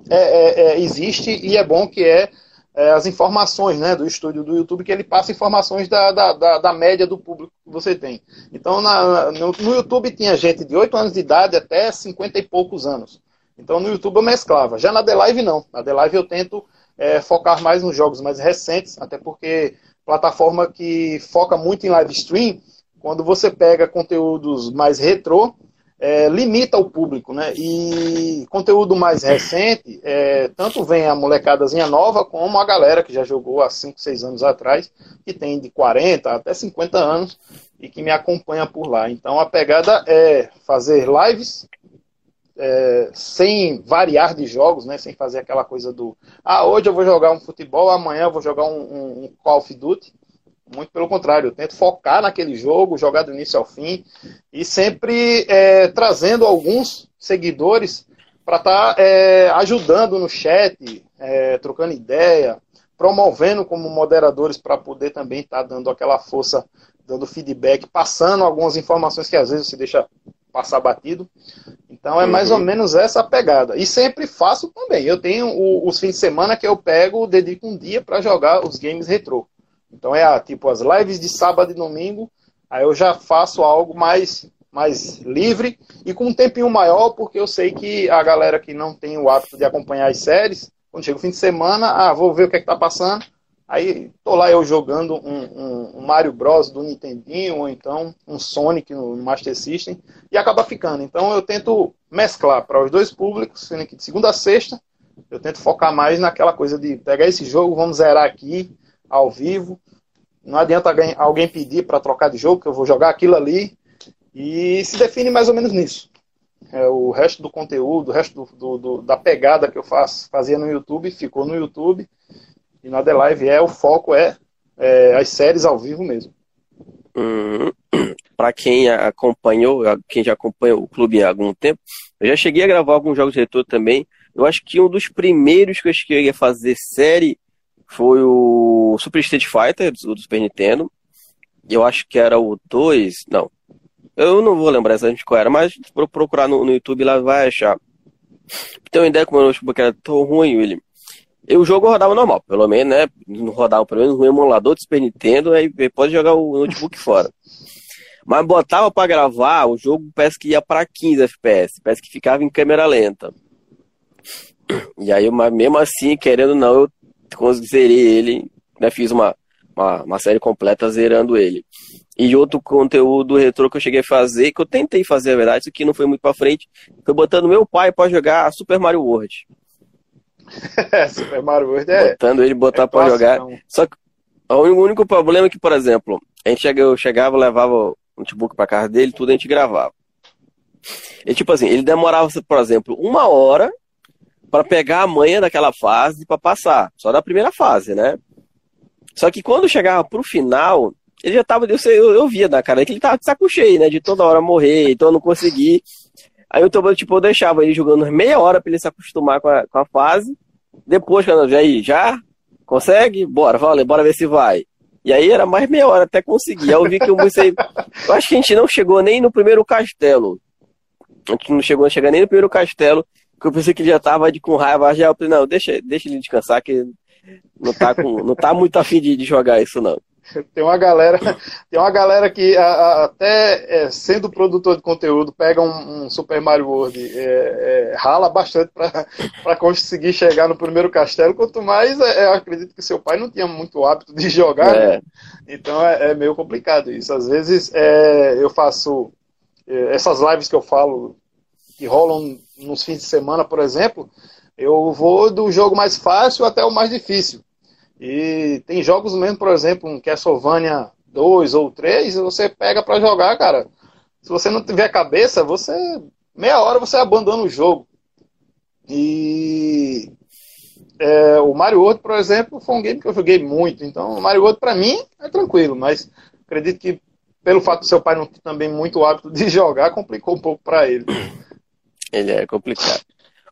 é, é, é, existe e é bom que é, é, as informações né, do estúdio do YouTube, que ele passa informações da, da, da, da média do público que você tem. Então na, no, no, YouTube tinha gente de 8 anos de idade até 50 e poucos anos. Então no YouTube eu mesclava. Já na The Live não. Na The Live eu tento é, focar mais nos jogos mais recentes, até porque plataforma que foca muito em live stream, quando você pega conteúdos mais retrô, é, limita o público, né? E conteúdo mais recente, é, tanto vem a molecadazinha nova, como a galera que já jogou há 5, 6 anos atrás, que tem de 40 até 50 anos e que me acompanha por lá. Então a pegada é fazer lives é, sem variar de jogos, né? Sem fazer aquela coisa do ah, hoje eu vou jogar um futebol, amanhã eu vou jogar um, um, um Call of Duty. Muito pelo contrário, eu tento focar naquele jogo, jogar do início ao fim e sempre é, trazendo alguns seguidores para estar tá, é, ajudando no chat, é, trocando ideia, promovendo como moderadores para poder também estar tá dando aquela força, dando feedback, passando algumas informações que às vezes você deixa passar batido. Então é uhum. mais ou menos essa pegada. E sempre faço também. Eu tenho os fins de semana que eu pego, dedico um dia para jogar os games retrô. Então é tipo as lives de sábado e domingo. Aí eu já faço algo mais, mais livre e com um tempinho maior, porque eu sei que a galera que não tem o hábito de acompanhar as séries, quando chega o fim de semana, ah, vou ver o que é que tá passando. Aí tô lá eu jogando um, um, um, Mario Bros do Nintendinho, ou então um Sonic no Master System, e acaba ficando. Então eu tento mesclar para os dois públicos, sendo que de segunda a sexta, eu tento focar mais naquela coisa de pegar esse jogo, vamos zerar aqui, ao vivo. Não adianta alguém, pedir para trocar de jogo, que eu vou jogar aquilo ali. E se define mais ou menos nisso. É, o resto do conteúdo, o resto do, do, do, da pegada que eu faço, fazia no YouTube, ficou no YouTube. E na The Live é, o foco é, é as séries ao vivo mesmo. Hum, (clears throat) para quem acompanhou, quem já acompanha o clube há algum tempo, eu já cheguei a gravar alguns jogos de retorno também. Eu acho que um dos primeiros que eu cheguei a fazer série foi o Super Street Fighter, do, do Super Nintendo. Eu acho que era o 2. Não. Eu não vou lembrar exatamente qual era, mas se procurar no, no YouTube lá vai achar. Tem uma ideia como o notebook era tão ruim, William. E o jogo rodava normal, pelo menos, né? Não rodava pelo menos no emulador do Super Nintendo, aí pode jogar o notebook (laughs) fora. Mas botava para gravar, o jogo parece que ia para 15 FPS, parece que ficava em câmera lenta. E aí, mas mesmo assim, querendo não, eu zerei ele, né? Fiz uma, uma, uma, série completa zerando ele. E outro conteúdo retrô que eu cheguei a fazer, que eu tentei fazer, a verdade, isso aqui não foi muito para frente, foi botando meu pai para jogar Super Mario World. (laughs) Super Mario World é. Botando ele botar é pra jogar. Não. Só que o único problema é que, por exemplo, a gente chegava, eu chegava, levava o notebook pra casa dele, tudo a gente gravava. E tipo assim, ele demorava, por exemplo, uma hora para pegar a manha daquela fase para passar, só da primeira fase, né? Só que quando chegava pro final, ele já tava, eu, eu, eu via na cara que ele tava de saco cheio, né? De toda hora morrer, então eu não consegui. Aí eu, tô, tipo, eu deixava ele jogando meia hora pra ele se acostumar com a, com a fase. Depois, quando eu aí, já? Consegue? Bora, vale, bora ver se vai. E aí era mais meia hora até conseguir. Aí eu vi que eu comecei. Eu acho que a gente não chegou nem no primeiro castelo. A gente não chegou a chegar nem no primeiro castelo. Que eu pensei que ele já tava de, com raiva. Já eu falei, não, deixa, deixa ele descansar, que não tá, com, não tá muito afim de, de jogar isso, não. (laughs) Tem uma galera, tem uma galera que a, a, até é, sendo produtor de conteúdo pega um, um Super Mario World, é, é, rala bastante para conseguir chegar no primeiro castelo. Quanto mais, é, eu acredito que seu pai não tinha muito hábito de jogar, né? É. então é, meio complicado isso. Às vezes eu faço essas lives que eu falo que rolam nos fins de semana, por exemplo, eu vou do jogo mais fácil até o mais difícil. E tem jogos mesmo, por exemplo, um Castlevania dois ou três, você pega para jogar, cara. Se você não tiver cabeça, você meia hora você abandona o jogo. E é, o Mario World, por exemplo, foi um game que eu joguei muito. Então, o Mario World para mim é tranquilo, mas acredito que pelo fato do seu pai não ter também muito hábito de (laughs) jogar, complicou um pouco para ele. Ele é complicado.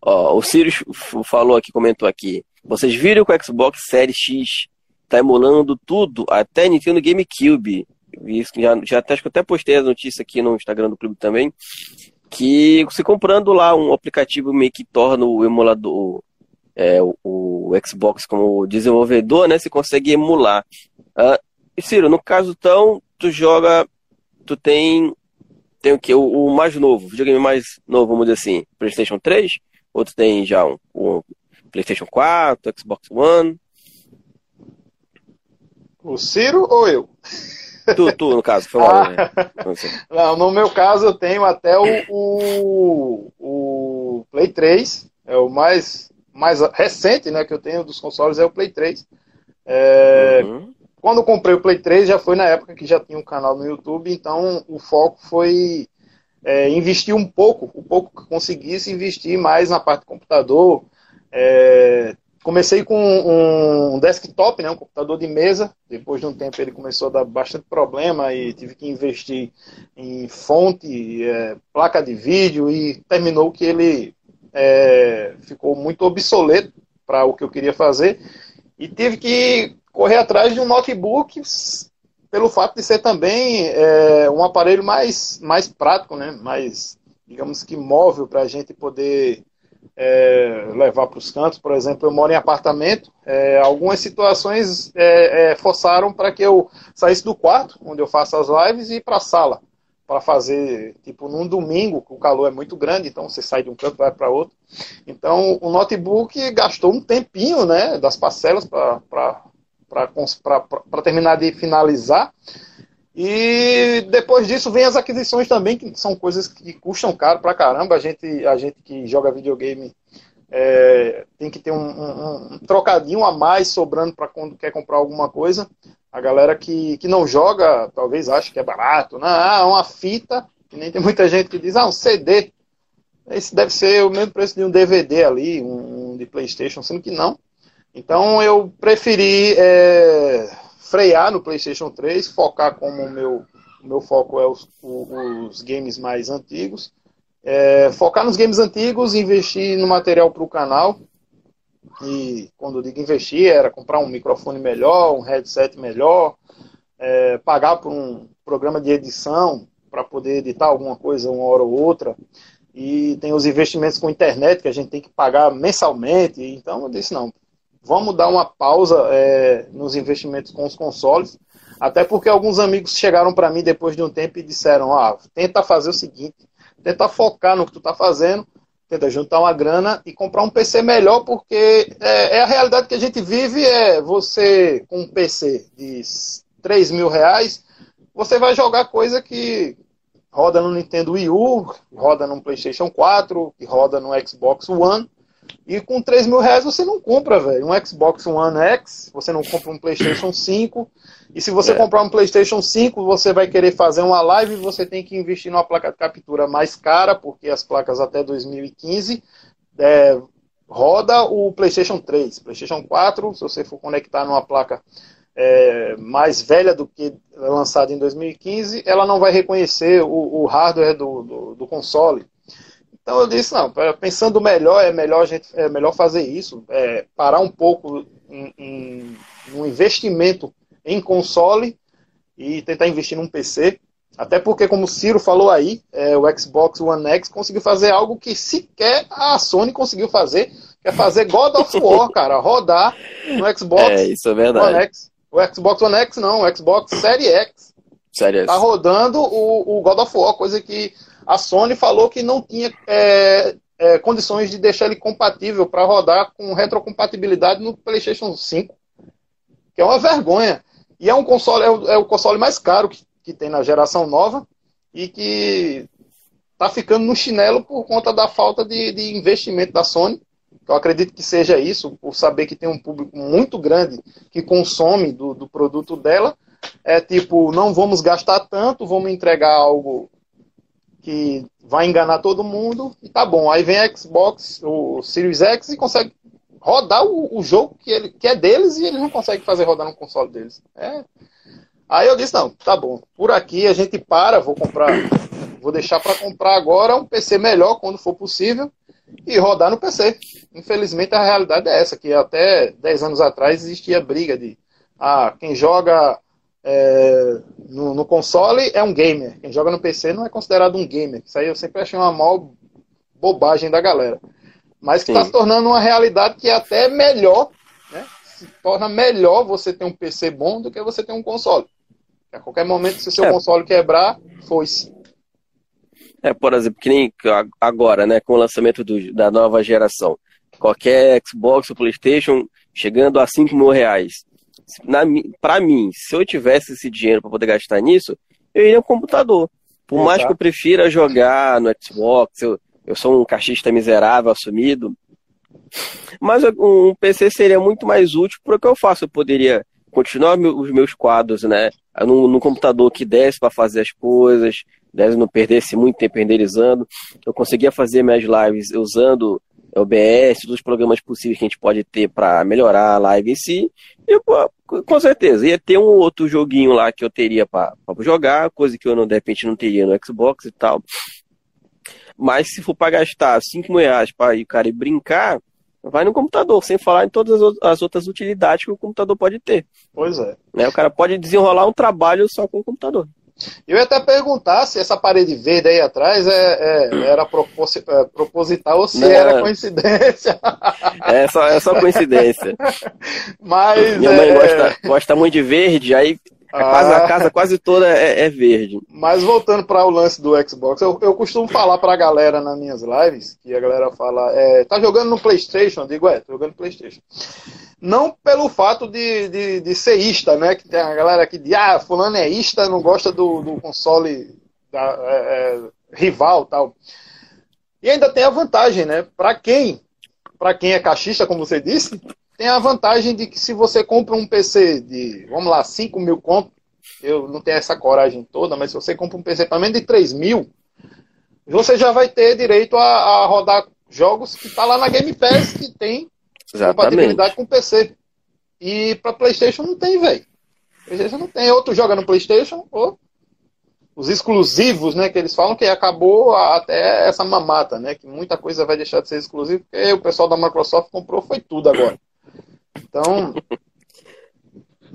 Ó, o Sirius falou aqui, comentou aqui. Vocês viram que o Xbox Series X tá emulando tudo, até Nintendo GameCube. Isso, já, já até, acho que até postei a notícia aqui no Instagram do clube também. Que você comprando lá um aplicativo meio que torna o emulador, é, o, o, Xbox como desenvolvedor, né? Você consegue emular. Uh, e Ciro, no caso então, tu joga, tu tem tem o que? O, o, mais novo, o videogame mais novo, vamos dizer assim, PlayStation 3? Ou tu tem já um, um PlayStation 4, Xbox One? O Ciro ou eu? Tu, tu no caso, foi (laughs) mal, né? Não, no meu caso eu tenho até o, o, o, Play 3, é o mais, mais recente né, que eu tenho dos consoles, é o Play 3. É, uhum. Quando eu comprei o Play 3 já foi na época que já tinha um canal no YouTube, então o foco foi é, investir um pouco, o pouco que conseguisse investir mais na parte do computador. É, comecei com um desktop, né, um computador de mesa. Depois de um tempo ele começou a dar bastante problema e tive que investir em fonte, é, placa de vídeo e terminou que ele é, ficou muito obsoleto para o que eu queria fazer e tive que correr atrás de um notebook pelo fato de ser também é, um aparelho mais, mais prático, né? mais, digamos que móvel para a gente poder é, levar para os cantos. Por exemplo, eu moro em apartamento, é, algumas situações é, é, forçaram para que eu saísse do quarto, onde eu faço as lives, e ir para a sala para fazer, tipo, num domingo, o calor é muito grande, então você sai de um canto e vai para outro. Então, o notebook gastou um tempinho, né, das parcelas para para terminar de finalizar. E depois disso vem as aquisições também, que são coisas que custam caro pra caramba. A gente, a gente que joga videogame é, tem que ter um, um, um, trocadinho a mais sobrando para quando quer comprar alguma coisa. A galera que, que não joga talvez ache que é barato. Não, ah, uma fita, que nem tem muita gente que diz, ah, um CD. Esse deve ser o mesmo preço de um DVD ali, um, um de Playstation, sendo que não. Então eu preferi é, frear no PlayStation 3, focar como o meu, meu foco é os, os games mais antigos. É, focar nos games antigos, investir no material para o canal. E quando eu digo investir, era comprar um microfone melhor, um headset melhor, é, pagar por um programa de edição para poder editar alguma coisa uma hora ou outra. E tem os investimentos com internet que a gente tem que pagar mensalmente. Então eu disse: não, vamos dar uma pausa é, nos investimentos com os consoles, até porque alguns amigos chegaram para mim depois de um tempo e disseram, ah, tenta fazer o seguinte, tenta focar no que tu está fazendo, tenta juntar uma grana e comprar um PC melhor, porque é, é, a realidade que a gente vive, é você com um PC de 3 mil reais, você vai jogar coisa que roda no Nintendo Wii U, roda no PlayStation 4, que roda no Xbox One, e com 3 mil reais você não compra, velho, um Xbox One X, você não compra um PlayStation 5. E se você é. comprar um PlayStation 5, você vai querer fazer uma live, você tem que investir numa placa de captura mais cara, porque as placas até 2015 é, roda o PlayStation 3. PlayStation 4, se você for conectar numa placa é, mais velha do que lançada em 2015, ela não vai reconhecer o, o hardware do, do, do console. Então eu disse, não, pensando melhor, é melhor, a gente, é melhor fazer isso, é, parar um pouco em um investimento em console e tentar investir num PC. Até porque, como o Ciro falou aí, é, o Xbox One X conseguiu fazer algo que sequer a Sony conseguiu fazer, que é fazer God of War, (laughs) cara, rodar no Xbox é, isso é verdade. One X. O Xbox One X não, o Xbox Series X. Sério? Tá rodando o, o God of War, coisa que a Sony falou que não tinha é, é, condições de deixar ele compatível para rodar com retrocompatibilidade no PlayStation 5, que é uma vergonha. E é um console, é o, é o console mais caro que, que tem na geração nova e que está ficando no chinelo por conta da falta de, de investimento da Sony. Eu acredito que seja isso, por saber que tem um público muito grande que consome do, do produto dela é tipo, não vamos gastar tanto, vamos entregar algo que vai enganar todo mundo e tá bom. Aí vem a Xbox, o Series X e consegue rodar o, o jogo que, ele, que é deles e eles não conseguem fazer rodar no console deles. É. Aí eu disse, não, tá bom. Por aqui a gente para, vou comprar, vou deixar para comprar agora um PC melhor quando for possível e rodar no PC. Infelizmente a realidade é essa, que até 10 anos atrás existia briga de ah, quem joga é, no, no, console é um gamer, quem joga no PC não é considerado um gamer. Isso aí eu sempre achei uma mal bobagem da galera mas que está se tornando uma realidade que é até melhor, né? se torna melhor você ter um PC bom do que você ter um console. A qualquer momento, se o seu é. console quebrar, foi-se. É, por exemplo, que nem agora, né, com o lançamento do, da nova geração. Qualquer Xbox ou Playstation chegando a 5 mil reais. Para mim, se eu tivesse esse dinheiro para poder gastar nisso, eu iria um computador. Por Exato. mais que eu prefira jogar no Xbox, eu, eu sou um cachista miserável, assumido. Mas um PC seria muito mais útil para o que eu faço. Eu poderia continuar os meus quadros, né? No, no computador que desse para fazer as coisas, desse não perdesse muito tempo renderizando. Eu conseguia fazer minhas lives usando OBS, todos os programas possíveis que a gente pode ter para melhorar a live em si. E, pô, com certeza, ia ter um outro joguinho lá que eu teria para jogar, coisa que eu não, de repente não teria no Xbox e tal. Mas se for para gastar 5 mil reais para ir, cara, e brincar, vai no computador, sem falar em todas as outras utilidades que o computador pode ter. Pois é. Né? O cara pode desenrolar um trabalho só com o computador. Eu ia até perguntar se essa parede verde aí atrás é, é era é, proposital ou se Não, era coincidência. É só, é só coincidência. (laughs) Mas, Minha mãe é... gosta, gosta muito de verde, aí a casa, a casa quase toda é, é verde. Mas voltando para o lance do Xbox, eu, eu costumo falar para a galera nas minhas lives, que a galera fala, é, tá jogando no PlayStation? Eu digo, é, tô jogando no PlayStation. Não pelo fato de, de, de ser ista, né? Que tem a galera que diz, ah, fulano é ista, não gosta do, do console da, é, é, rival tal. E ainda tem a vantagem, né? Para quem, para quem é cachista, como você disse, tem a vantagem de que se você compra um PC de, vamos lá, 5 mil conto, eu não tenho essa coragem toda, mas se você compra um PC pelo menos de 3 mil, você já vai ter direito a, a rodar jogos que tá lá na Game Pass que tem Exatamente. compatibilidade com PC. E para PlayStation não tem, velho. PlayStation não tem. Ou tu joga no PlayStation, ou os exclusivos, né, que eles falam que acabou até essa mamata, né, que muita coisa vai deixar de ser exclusivo, porque o pessoal da Microsoft comprou foi tudo agora. Então,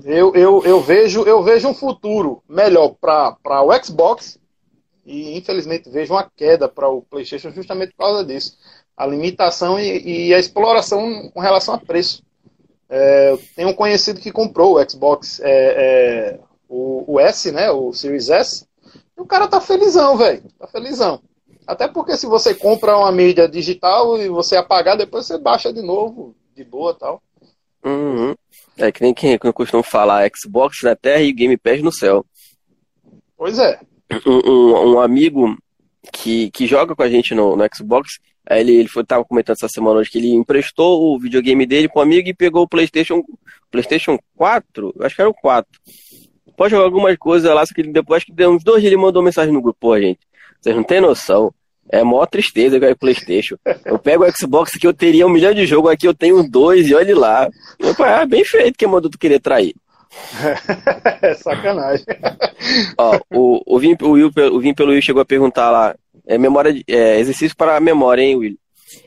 eu, eu, eu, vejo, eu vejo um futuro melhor para o Xbox e, infelizmente, vejo uma queda para o PlayStation justamente por causa disso. A limitação e, e a exploração com relação a preço. É, eu tenho um conhecido que comprou o Xbox é, é, o, o, S, né, o Series S, e o cara tá felizão, velho. Tá felizão. Até porque se você compra uma mídia digital e você apagar, depois você baixa de novo, de boa tal. Uhum. É que nem quem eu costumo falar, Xbox na Terra e Game Pass no céu. Pois é. Um, um, um, amigo que, que joga com a gente no, no Xbox, ele, ele foi, tava comentando essa semana hoje que ele emprestou o videogame dele para um amigo e pegou o PlayStation, PlayStation 4, acho que era o 4. Pode jogar algumas coisas lá, só que depois acho que deu uns dois dias ele mandou mensagem no grupo, pô, gente. Vocês não tem noção. É maior tristeza com o Playstation. Eu pego o Xbox que eu teria um milhão de jogos, aqui eu tenho dois e olhe lá. Eu falei, ah, bem feito que mandou tu querer trair. (laughs) É sacanagem. Ó, o, o, Vim, o, Will, o Vim pelo Will chegou a perguntar lá, é, memória, é, exercício para a memória, hein, Will?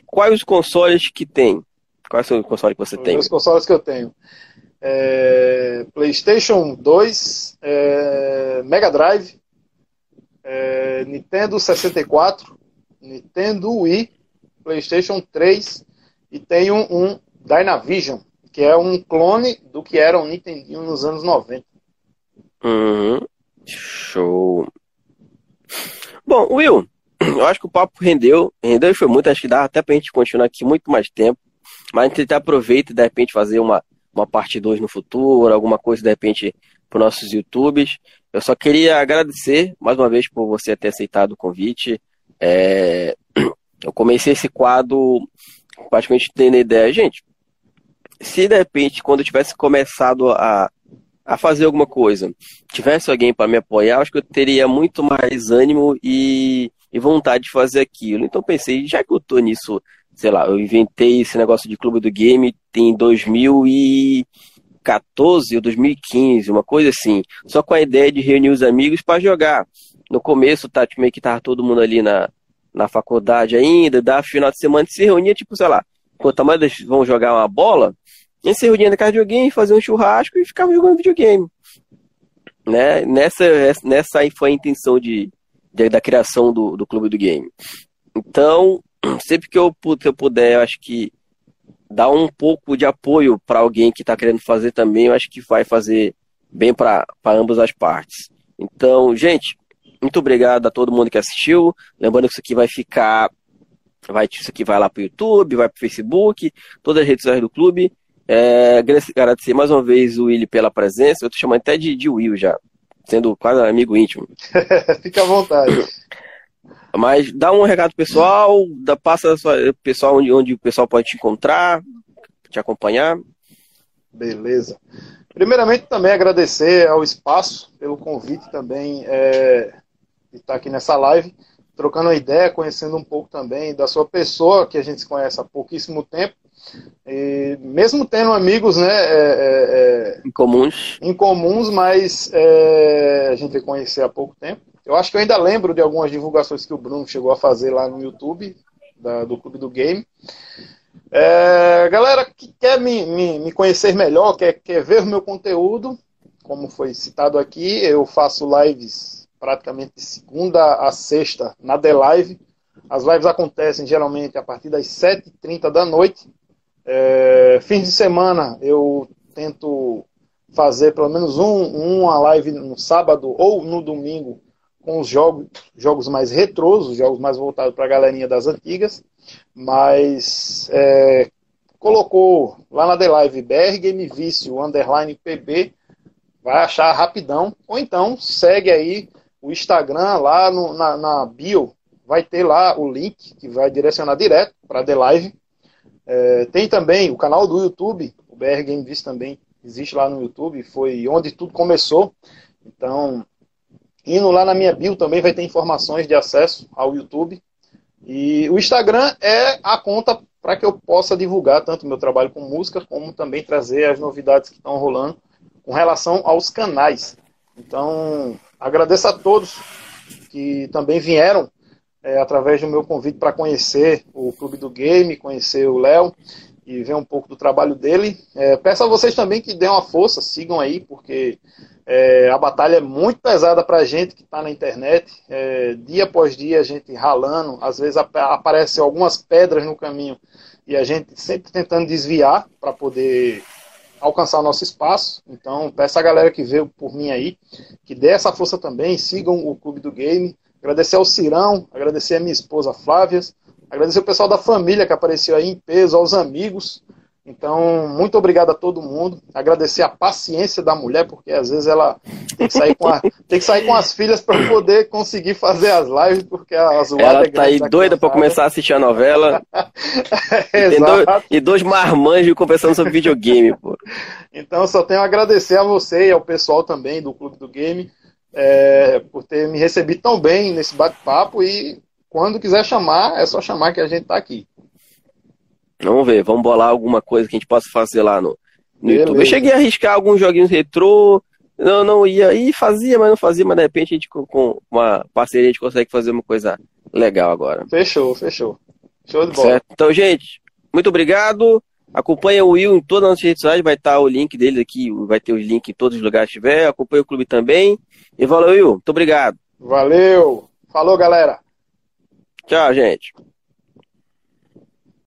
Quais os consoles que tem? Quais são os consoles que você tem? Os consoles que eu tenho. É, PlayStation 2, é, Mega Drive, é, Nintendo 64, Nintendo Wii, PlayStation 3 e tem um, Dynavision, que é um clone do que era um Nintendo nos anos 90. Uhum. Show. Bom, Will, eu acho que o papo rendeu, rendeu e foi muito, acho que dá até pra gente continuar aqui muito mais tempo, mas a gente aproveita e de repente fazer uma, uma parte 2 no futuro, alguma coisa de repente para nossos YouTubes. Eu só queria agradecer mais uma vez por você ter aceitado o convite. É, (clears throat) eu comecei esse quadro praticamente tendo ideia, gente. Se de repente, quando eu tivesse começado a, a fazer alguma coisa, tivesse alguém para me apoiar, acho que eu teria muito mais ânimo e, e vontade de fazer aquilo. Então pensei, já que eu tô nisso, sei lá, eu inventei esse negócio de clube do game em 2014 ou 2015, uma coisa assim, só com a ideia de reunir os amigos para jogar. No começo, tá, tipo, meio que tava todo mundo ali na, na faculdade ainda, da final de semana se reunia, tipo, sei lá, enquanto a vão jogar uma bola, a gente se reunia na casa de alguém, fazia um churrasco e ficava jogando videogame. Né? Nessa, nessa aí foi a intenção de, de da criação do, do clube do game. Então, (clears throat) sempre que eu, que eu puder, eu acho que dar um pouco de apoio para alguém que está querendo fazer também, eu acho que vai fazer bem para ambas as partes. Então, gente, muito obrigado a todo mundo que assistiu. Lembrando que isso aqui vai ficar. Vai, isso aqui vai lá para o YouTube, vai para o Facebook, todas as redes sociais do clube. É, agradecer mais uma vez o Willi pela presença. Eu tô chamando até de, de Will já, sendo quase amigo íntimo. (laughs) Fica à vontade. Mas dá um recado pessoal, dá, passa pessoal onde, onde o pessoal pode te encontrar, te acompanhar. Beleza. Primeiramente também agradecer ao espaço pelo convite também é, de estar aqui nessa live, trocando uma ideia, conhecendo um pouco também da sua pessoa, que a gente se conhece há pouquíssimo tempo. E mesmo tendo amigos né, é, é, é incomuns. incomuns, mas é, a gente conhecer há pouco tempo. Eu acho que eu ainda lembro de algumas divulgações que o Bruno chegou a fazer lá no YouTube, da, do Clube do Game. É, galera que quer me, me, me, conhecer melhor, quer, quer ver o meu conteúdo, como foi citado aqui, eu faço lives praticamente de segunda a sexta na The Live. As lives acontecem geralmente a partir das 7h30 da noite. É, fins de semana eu tento fazer pelo menos um, uma live no sábado ou no domingo com os jogos, jogos mais retrosos, jogos mais voltados para a galerinha das antigas, mas é, colocou lá na The Live BR Game Vício Underline PB, vai achar rapidão, ou então segue aí o Instagram lá no, na, na bio, vai ter lá o link que vai direcionar direto para The Live, é, tem também o canal do YouTube, o BR Game Vis também existe lá no YouTube, foi onde tudo começou. Então, indo lá na minha bio também vai ter informações de acesso ao YouTube. E o Instagram é a conta para que eu possa divulgar tanto meu trabalho com música, como também trazer as novidades que estão rolando com relação aos canais. Então, agradeço a todos que também vieram é, através do meu convite para conhecer o Clube do Game, conhecer o Léo e ver um pouco do trabalho dele. É, peço a vocês também que dêem uma força, sigam aí, porque é, a batalha é muito pesada para a gente que está na internet. É, dia após dia a gente ralando, às vezes ap aparecem algumas pedras no caminho e a gente sempre tentando desviar para poder alcançar o nosso espaço. Então, peço a galera que veio por mim aí, que dê essa força também, sigam o Clube do Game, Agradecer ao Cirão, agradecer a minha esposa Flávia, agradecer o pessoal da família que apareceu aí em peso, aos amigos. Então, muito obrigado a todo mundo. Agradecer a paciência da mulher, porque às vezes ela tem que sair com, a, (laughs) tem que sair com as filhas para poder conseguir fazer as lives, porque a zoada Ela é tá aí doida para começar a assistir a novela. (laughs) é, dois, e dois marmanjos conversando sobre videogame, pô. Então, só tenho a agradecer a você e ao pessoal também do Clube do Game é, por ter me recebido tão bem nesse bate-papo e quando quiser chamar, é só chamar que a gente está aqui. Vamos ver, vamos bolar alguma coisa que a gente possa fazer lá no, no YouTube. Eu cheguei a arriscar alguns joguinhos retrô, não, não ia, e fazia, mas não fazia, mas de repente a gente com, com uma parceria a gente consegue fazer uma coisa legal agora. Fechou, fechou. Show de bola. Certo. Então, gente, muito obrigado. Acompanha o Will em todas as nossas redes sociais, vai estar o link dele aqui, vai ter o link em todos os lugares que tiver. Acompanha o clube também. E valeu, Will. Muito obrigado. Valeu. Falou, galera. Tchau, gente.